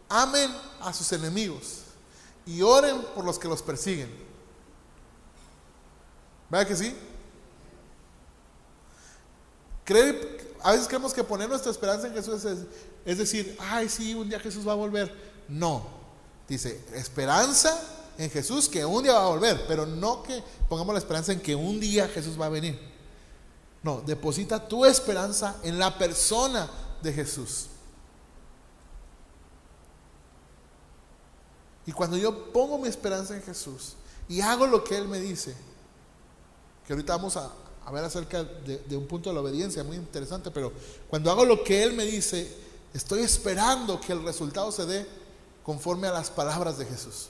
amen a sus enemigos y oren por los que los persiguen. ¿Verdad que sí? a veces creemos que poner nuestra esperanza en Jesús es, es decir, ay, sí, un día Jesús va a volver. No, Dice, esperanza en Jesús que un día va a volver, pero no que pongamos la esperanza en que un día Jesús va a venir. No, deposita tu esperanza en la persona de Jesús. Y cuando yo pongo mi esperanza en Jesús y hago lo que Él me dice, que ahorita vamos a, ver acerca de, de, un punto de la obediencia muy interesante, pero cuando hago lo que Él me dice, estoy esperando que el resultado se dé conforme a las palabras de Jesús.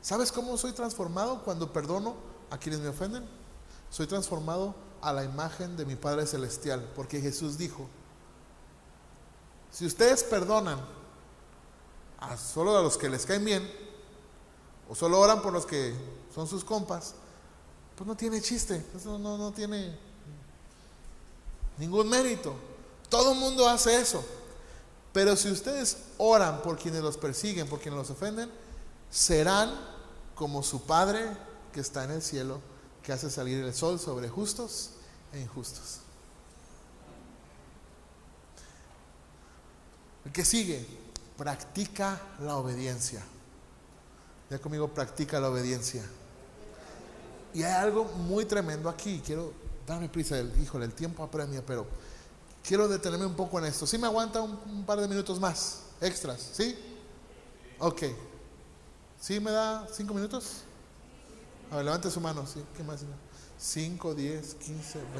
¿Sabes cómo soy transformado cuando perdono a quienes me ofenden? Soy transformado a la imagen de mi Padre Celestial, porque Jesús dijo, si ustedes perdonan a solo a los que les caen bien, o solo oran por los que son sus compas, pues no tiene chiste, eso no, no tiene ningún mérito. Todo el mundo hace eso. Pero si ustedes oran por quienes los persiguen, por quienes los ofenden, serán como su Padre que está en el cielo, que hace salir el sol sobre justos e injustos. El que sigue, practica la obediencia. Ya conmigo, practica la obediencia. Y hay algo muy tremendo aquí. Quiero darme prisa, híjole, el tiempo apremia, pero quiero detenerme un poco en esto. ¿Sí me aguanta un, par de minutos más? Extras, ¿sí? Ok. ¿Sí me da cinco minutos? A ver, levante su mano. ¿Qué más? 5, 10, 15, 20.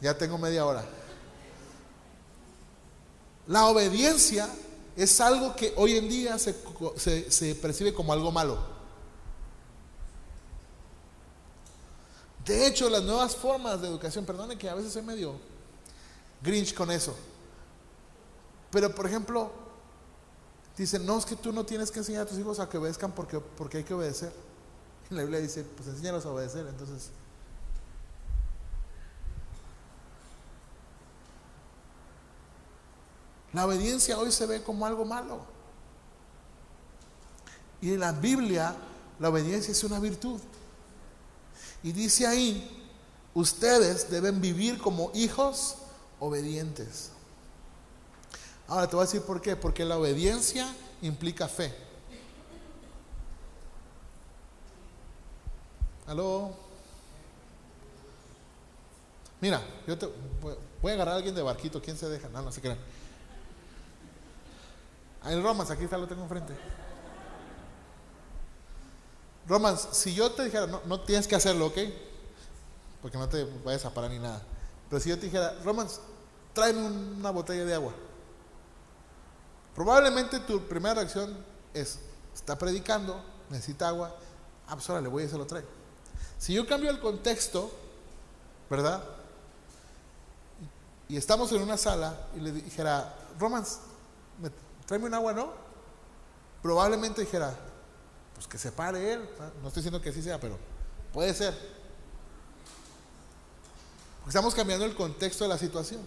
Ya tengo media hora. La obediencia es algo que hoy en día se, se percibe como algo malo. De hecho, las nuevas formas de educación, perdone que a veces soy medio grinch con eso. Pero, por ejemplo, dicen, no, es que tú no tienes que enseñar a tus hijos a que obedezcan porque, porque hay que obedecer. Y la Biblia dice, pues enséñalos a obedecer. Entonces, La obediencia hoy se ve como algo malo. Y en la Biblia la obediencia es una virtud. Y dice ahí, ustedes deben vivir como hijos obedientes. Ahora te voy a decir por qué. Porque la obediencia implica fe. ¿Aló? Mira, yo te voy a agarrar a alguien de barquito. ¿Quién se deja? No, no se crean. El Romans, aquí está, lo tengo enfrente. Romans, si yo te dijera, no, no tienes que hacerlo, ¿ok? Porque no te vayas a parar ni nada. Pero si yo te dijera, Romans, tráeme una botella de agua. Probablemente tu primera reacción es, está predicando, necesita agua, ah, pues ahora le voy y se lo traigo. Si yo cambio el contexto, ¿verdad? Y estamos en una sala y le dijera, Romans, tráeme un agua, ¿no? Probablemente dijera, pues que se pare él. No estoy diciendo que así sea, pero puede ser. Estamos cambiando el contexto de la situación.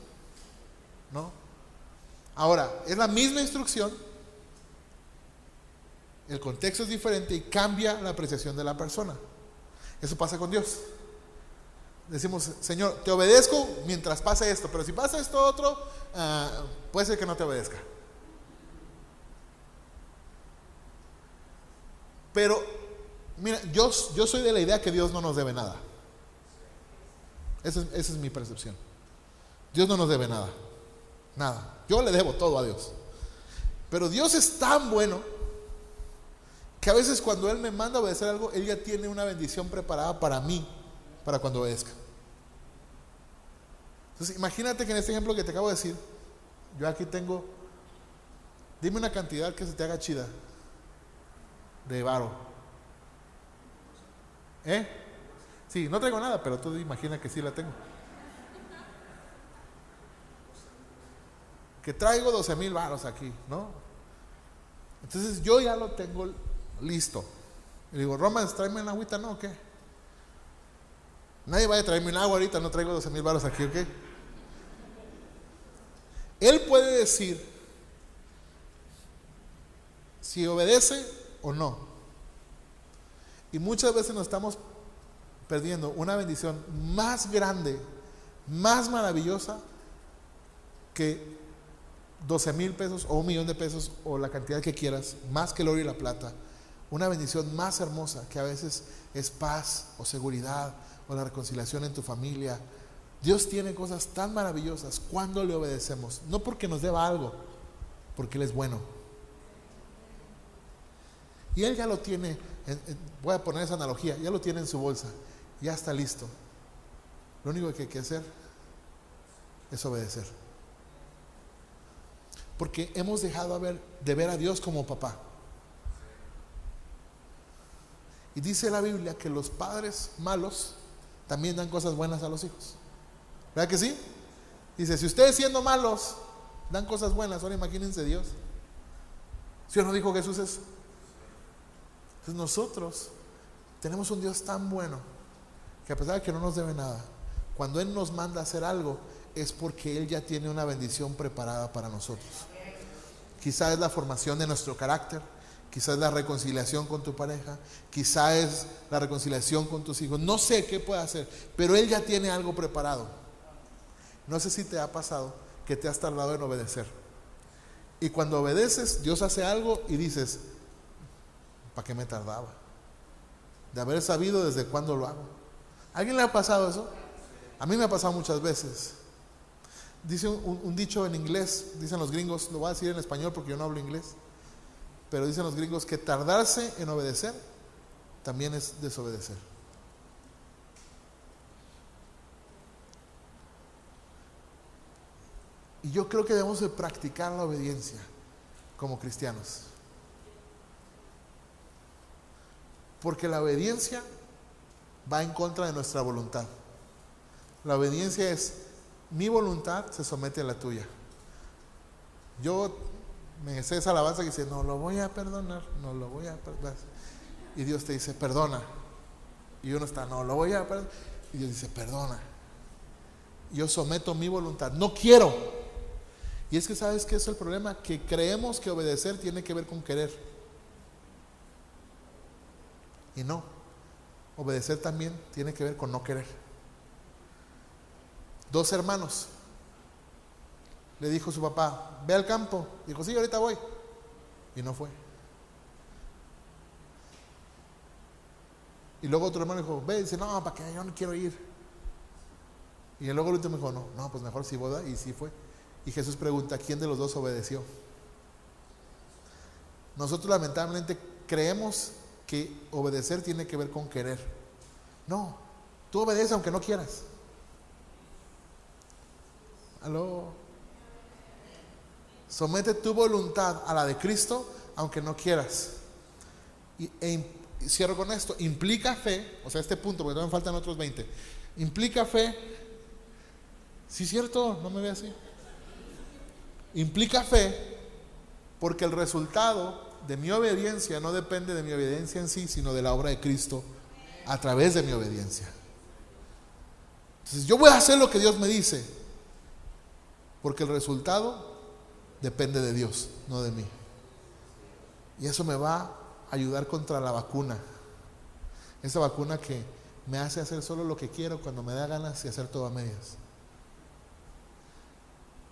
¿No? Ahora, es la misma instrucción, el contexto es diferente y cambia la apreciación de la persona. Eso pasa con Dios. Decimos, Señor, te obedezco mientras pasa esto, pero si pasa esto otro, ah, puede ser que no te obedezca. Pero, mira, yo, soy de la idea que Dios no nos debe nada. esa es mi percepción. Dios no nos debe nada. Nada. Yo le debo todo a Dios. Pero Dios es tan bueno que a veces cuando Él me manda a obedecer algo, Él ya tiene una bendición preparada para mí, para cuando obedezca. Entonces, imagínate que en este ejemplo que te acabo de decir, yo aquí tengo, dime una cantidad que se te haga chida de varo. ¿Eh? Sí, no traigo nada, pero tú imagina que sí la tengo. que traigo 12 mil varos aquí, ¿no? Entonces yo ya lo tengo listo. Y digo, Romans, tráeme una agüita, ¿no? ¿O qué? Nadie vaya a traerme un agua ahorita, no traigo 12 mil varos aquí, ¿ok? Él puede decir si obedece o no. Y muchas veces nos estamos perdiendo una bendición más grande, más maravillosa que 12 mil pesos o un millón de pesos o la cantidad que quieras, más que el oro y la plata, una bendición más hermosa que a veces es paz o seguridad o la reconciliación en tu familia. Dios tiene cosas tan maravillosas cuando le obedecemos, no porque nos deba algo, porque Él es bueno. Y Él ya lo tiene, voy a poner esa analogía, ya lo tiene en su bolsa, ya está listo. Lo único que hay que hacer es obedecer. Porque hemos dejado de ver a Dios como papá. Y dice la Biblia que los padres malos también dan cosas buenas a los hijos. ¿Verdad que sí? Dice, si ustedes siendo malos dan cosas buenas, ahora imagínense Dios. ¿Sí o no dijo Jesús eso? Entonces nosotros tenemos un Dios tan bueno que a pesar de que no nos debe nada, cuando Él nos manda a hacer algo, es porque Él ya tiene una bendición preparada para nosotros. Quizá es la formación de nuestro carácter, quizás es la reconciliación con tu pareja, quizá es la reconciliación con tus hijos, no sé qué puede hacer, pero Él ya tiene algo preparado. No sé si te ha pasado que te has tardado en obedecer. Y cuando obedeces, Dios hace algo y dices, ¿para qué me tardaba? De haber sabido desde cuándo lo hago. ¿A ¿Alguien le ha pasado eso? A mí me ha pasado muchas veces. Dice un, dicho en inglés, dicen los gringos, lo voy a decir en español porque yo no hablo inglés, pero dicen los gringos que tardarse en obedecer también es desobedecer. Y yo creo que debemos de practicar la obediencia como cristianos. Porque la obediencia va en contra de nuestra voluntad. La obediencia es mi voluntad se somete a la tuya. Yo me sé esa alabanza que dice, no lo voy a perdonar, no lo voy a perdonar. Y Dios te dice, perdona. Y uno está, no lo voy a perdonar. Y Dios dice, perdona. Yo someto mi voluntad. No quiero. Y es que sabes que es el problema, que creemos que obedecer tiene que ver con querer. Y no, obedecer también tiene que ver con no querer. Dos hermanos, le dijo su papá, ve al campo. Dijo, sí, ahorita voy. Y no fue. Y luego otro hermano dijo, ve, dice, no, ¿para qué? Yo no quiero ir. Y luego el último dijo, no, no, pues mejor sí boda. Y sí fue. Y Jesús pregunta, ¿quién de los dos obedeció? Nosotros lamentablemente creemos que obedecer tiene que ver con querer. No, tú obedeces aunque no quieras. Aló. Somete tu voluntad a la de Cristo aunque no quieras. Y, e, cierro con esto. Implica fe, o sea, este punto, porque todavía faltan otros 20. Implica fe. Sí, cierto, no me ve así. Implica fe porque el resultado de mi obediencia no depende de mi obediencia en sí, sino de la obra de Cristo a través de mi obediencia. Entonces yo voy a hacer lo que Dios me dice, porque el resultado depende de Dios, no de mí. Y eso me va a ayudar contra la vacuna. Esa vacuna que me hace hacer solo lo que quiero cuando me da ganas y hacer todo a medias.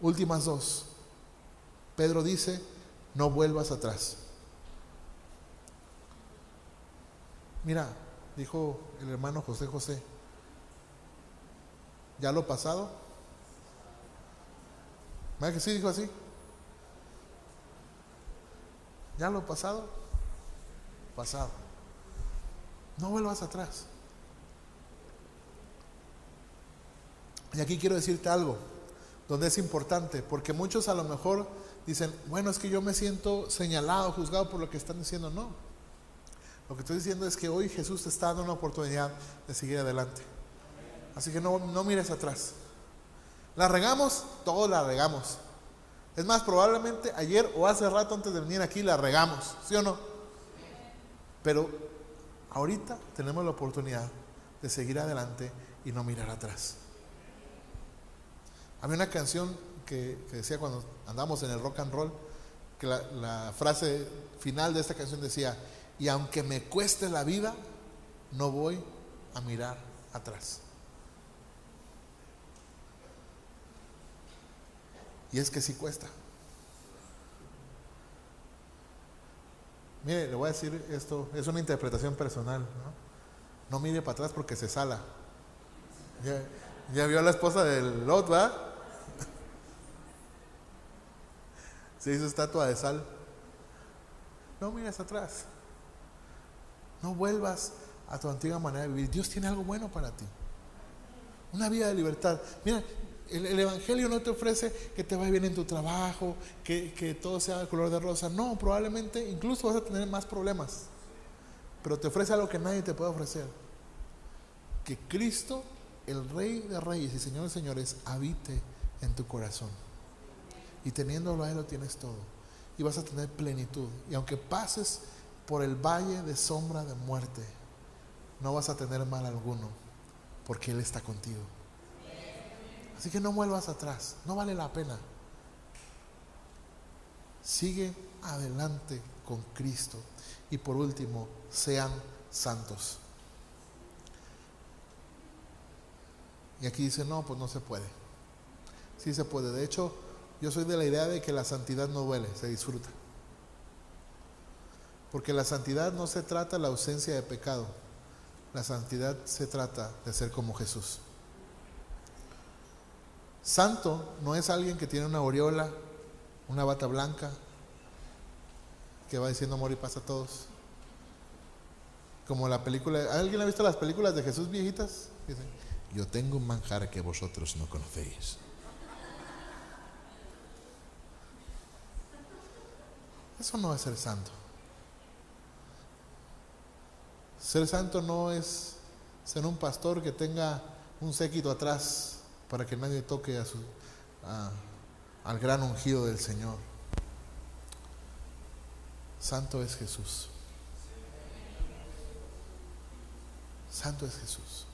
Últimas dos. Pedro dice, no vuelvas atrás. Mira, dijo el hermano José José, ya lo pasado. ¿Verdad que sí dijo así? Ya lo pasado, pasado. No vuelvas atrás. Y aquí quiero decirte algo, donde es importante, porque muchos a lo mejor dicen, bueno, es que yo me siento señalado, juzgado por lo que están diciendo. No. Lo que estoy diciendo es que hoy Jesús te está dando una oportunidad de seguir adelante. Así que no, no mires atrás. ¿La regamos? Todos la regamos. Es más, probablemente ayer o hace rato antes de venir aquí la regamos, ¿sí o no? Pero ahorita tenemos la oportunidad de seguir adelante y no mirar atrás. Había una canción que, decía cuando andamos en el rock and roll, que la, la frase final de esta canción decía, y aunque me cueste la vida, no voy a mirar atrás. Y es que sí cuesta. Mire, le voy a decir esto, es una interpretación personal. No, no mire para atrás porque se sala. Ya, vio a la esposa del Lot, ¿va? Se hizo estatua de sal. No mires atrás. No vuelvas a tu antigua manera de vivir. Dios tiene algo bueno para ti. Una vida de libertad. Mira, el, Evangelio no te ofrece que te vaya bien en tu trabajo, que, que todo sea de color de rosa. No, probablemente incluso vas a tener más problemas. Pero te ofrece algo que nadie te puede ofrecer. Que Cristo, el Rey de Reyes y Señor de Señores, habite en tu corazón. Y teniéndolo a Él lo tienes todo. Y vas a tener plenitud. Y aunque pases por el valle de sombra de muerte, no vas a tener mal alguno, porque Él está contigo. Así que no vuelvas atrás, no vale la pena. Sigue adelante con Cristo. Y por último, sean santos. Y aquí dice, no, pues no se puede. Sí se puede. De hecho, yo soy de la idea de que la santidad no duele, se disfruta. Porque la santidad no se trata de la ausencia de pecado. La santidad se trata de ser como Jesús. Santo no es alguien que tiene una aureola, una bata blanca, que va diciendo amor y paz a todos. Como la película, ¿alguien ha visto las películas de Jesús viejitas? Dice, yo tengo un manjar que vosotros no conocéis. Eso no es ser santo. Ser santo no es ser un pastor que tenga un séquito atrás para que nadie toque a su, al gran ungido del Señor. Santo es Jesús. Santo es Jesús.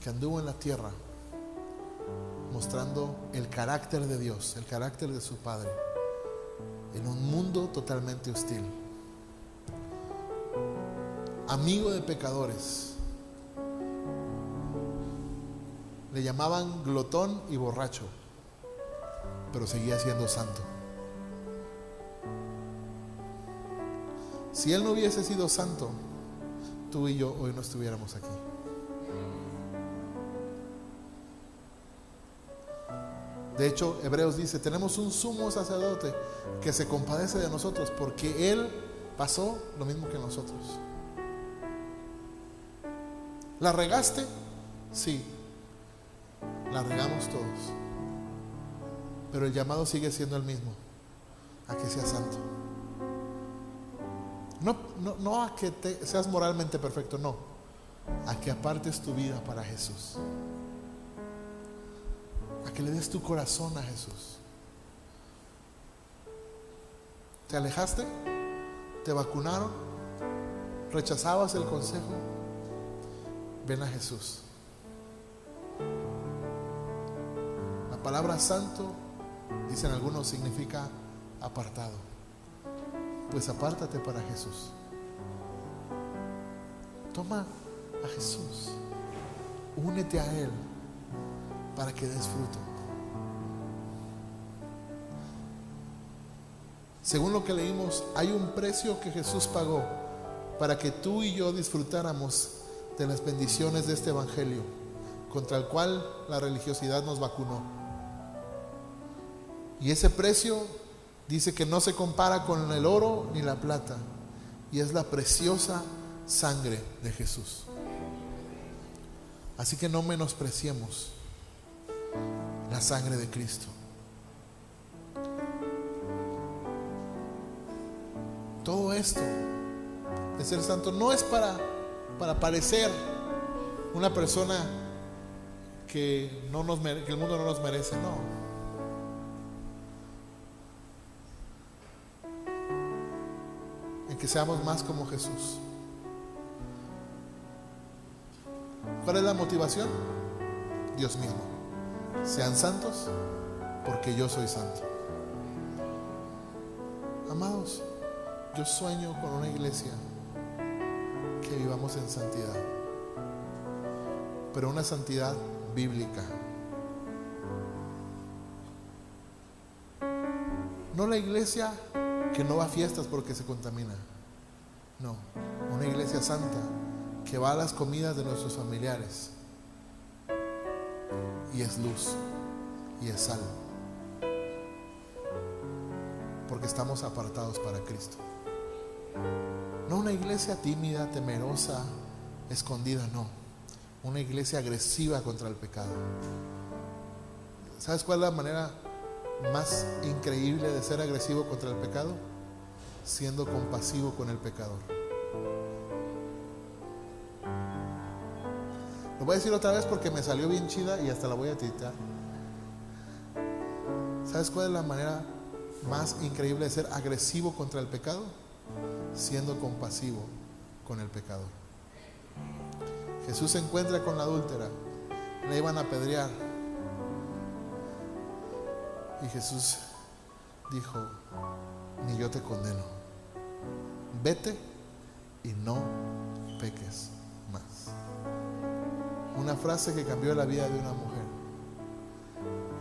Que anduvo en la tierra mostrando el carácter de Dios, el carácter de su Padre, en un mundo totalmente hostil. Amigo de pecadores. Le llamaban glotón y borracho, pero seguía siendo santo. Si él no hubiese sido santo, tú y yo hoy no estuviéramos aquí. De hecho, Hebreos dice, tenemos un sumo sacerdote que se compadece de nosotros porque Él pasó lo mismo que nosotros. ¿La regaste? Sí, la regamos todos. Pero el llamado sigue siendo el mismo, a que seas santo. No, no, no a que seas moralmente perfecto, no, a que apartes tu vida para Jesús que le des tu corazón a Jesús. ¿Te alejaste? ¿Te vacunaron? ¿Rechazabas el consejo? Ven a Jesús. La palabra santo, dicen algunos, significa apartado. Pues apártate para Jesús. Toma a Jesús. Únete a Él para que des fruto. Según lo que leímos, hay un precio que Jesús pagó para que tú y yo disfrutáramos de las bendiciones de este Evangelio, contra el cual la religiosidad nos vacunó. Y ese precio dice que no se compara con el oro ni la plata, y es la preciosa sangre de Jesús. Así que no menospreciemos la sangre de Cristo. Todo esto de ser santo no es para, para parecer una persona que, no nos, que el mundo no nos merece, no. En que seamos más como Jesús. ¿Cuál es la motivación? Dios mismo. Sean santos porque yo soy santo. Amados, yo sueño con una iglesia que vivamos en santidad, pero una santidad bíblica. No la iglesia que no va a fiestas porque se contamina. No, una iglesia santa que va a las comidas de nuestros familiares y es luz y es sal. Porque estamos apartados para Cristo. No una iglesia tímida, temerosa, escondida, no. Una iglesia agresiva contra el pecado. ¿Sabes cuál es la manera más increíble de ser agresivo contra el pecado? Siendo compasivo con el pecador. Lo voy a decir otra vez porque me salió bien chida y hasta la voy a titular. ¿Sabes cuál es la manera más increíble de ser agresivo contra el pecado? Siendo compasivo con el pecador. Jesús se encuentra con la adúltera, le iban a apedrear. Y Jesús dijo, ni yo te condeno, vete y no peques más. Una frase que cambió la vida de una mujer.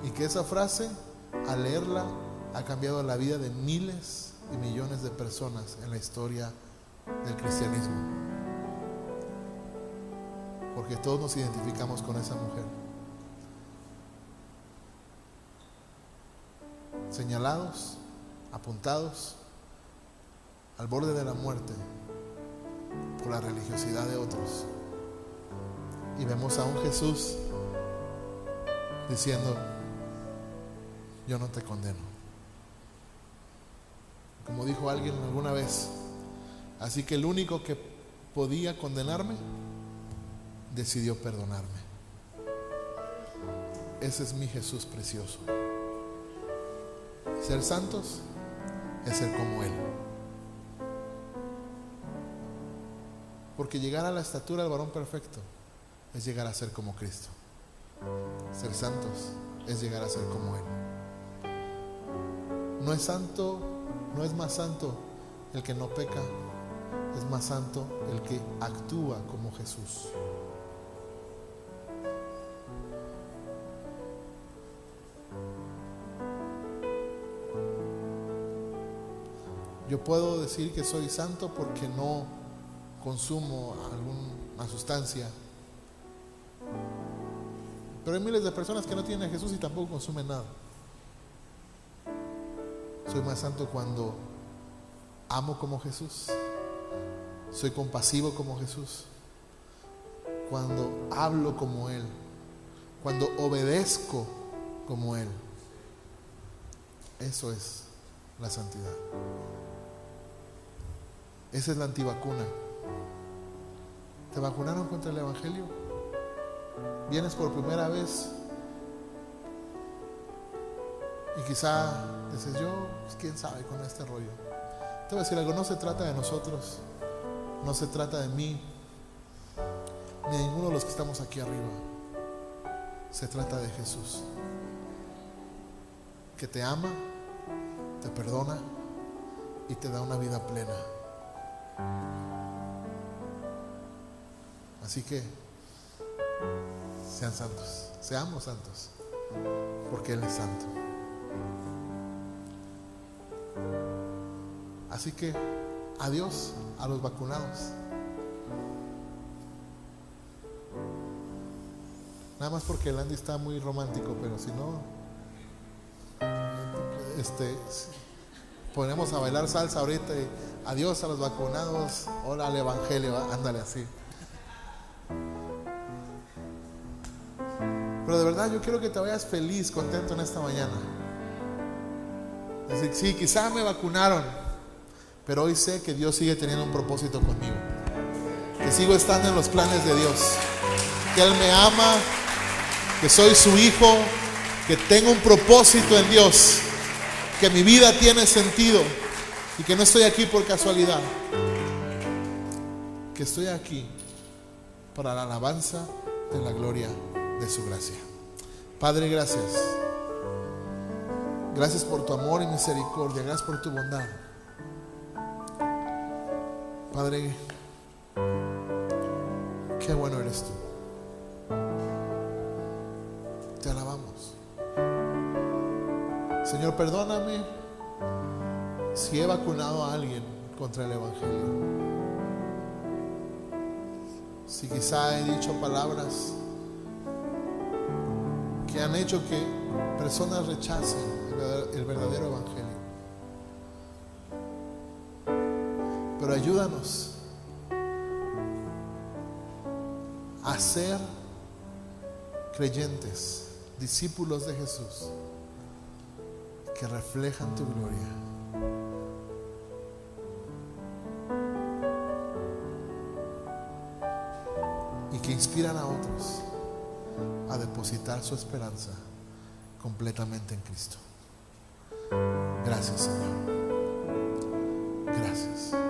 Y que esa frase, al leerla, ha cambiado la vida de miles y millones de personas en la historia del cristianismo. Porque todos nos identificamos con esa mujer. Señalados, apuntados al borde de la muerte por la religiosidad de otros y vemos a un Jesús diciendo, yo no te condeno. Como dijo alguien alguna vez, así que el único que podía condenarme decidió perdonarme. Ese es mi Jesús precioso. Ser santos es ser como Él. Porque llegar a la estatura del varón perfecto es llegar a ser como Cristo. Ser santos es llegar a ser como Él. No es santo, no es más santo el que no peca, es más santo el que actúa como Jesús. Yo puedo decir que soy santo porque no consumo alguna sustancia. Pero hay miles de personas que no tienen a Jesús y tampoco consumen nada. Soy más santo cuando amo como Jesús. Soy compasivo como Jesús. Cuando hablo como Él. Cuando obedezco como Él. Eso es la santidad. Esa es la antivacuna. ¿Te vacunaron contra el Evangelio? ¿Vienes por primera vez? Y quizá dices, yo, pues, quién sabe con este rollo. Te voy a decir algo, no se trata de nosotros, no se trata de mí, ni de ninguno de los que estamos aquí arriba. Se trata de Jesús, que te ama, te perdona y te da una vida plena. Así que sean santos, seamos santos, porque Él es santo. Así que adiós a los vacunados. Nada más porque el Andy está muy romántico, pero si no, este, ponemos a bailar salsa ahorita y adiós a los vacunados, hola al Evangelio, ándale así. Pero de verdad yo quiero que te vayas feliz, contento en esta mañana. Decir, sí, quizá me vacunaron, pero hoy sé que Dios sigue teniendo un propósito conmigo. Que sigo estando en los planes de Dios. Que Él me ama, que soy su hijo, que tengo un propósito en Dios, que mi vida tiene sentido y que no estoy aquí por casualidad. Que estoy aquí para la alabanza de la gloria de su gracia. Padre, gracias. Gracias por tu amor y misericordia. Gracias por tu bondad. Padre, qué bueno eres tú. Te alabamos. Señor, perdóname si he vacunado a alguien contra el Evangelio. Si quizá he dicho palabras que han hecho que personas rechacen el verdadero evangelio. Pero ayúdanos a ser creyentes, discípulos de Jesús, que reflejan tu gloria. Y que inspiran a otros a depositar su esperanza completamente en Cristo. Gracias, Señor. Gracias.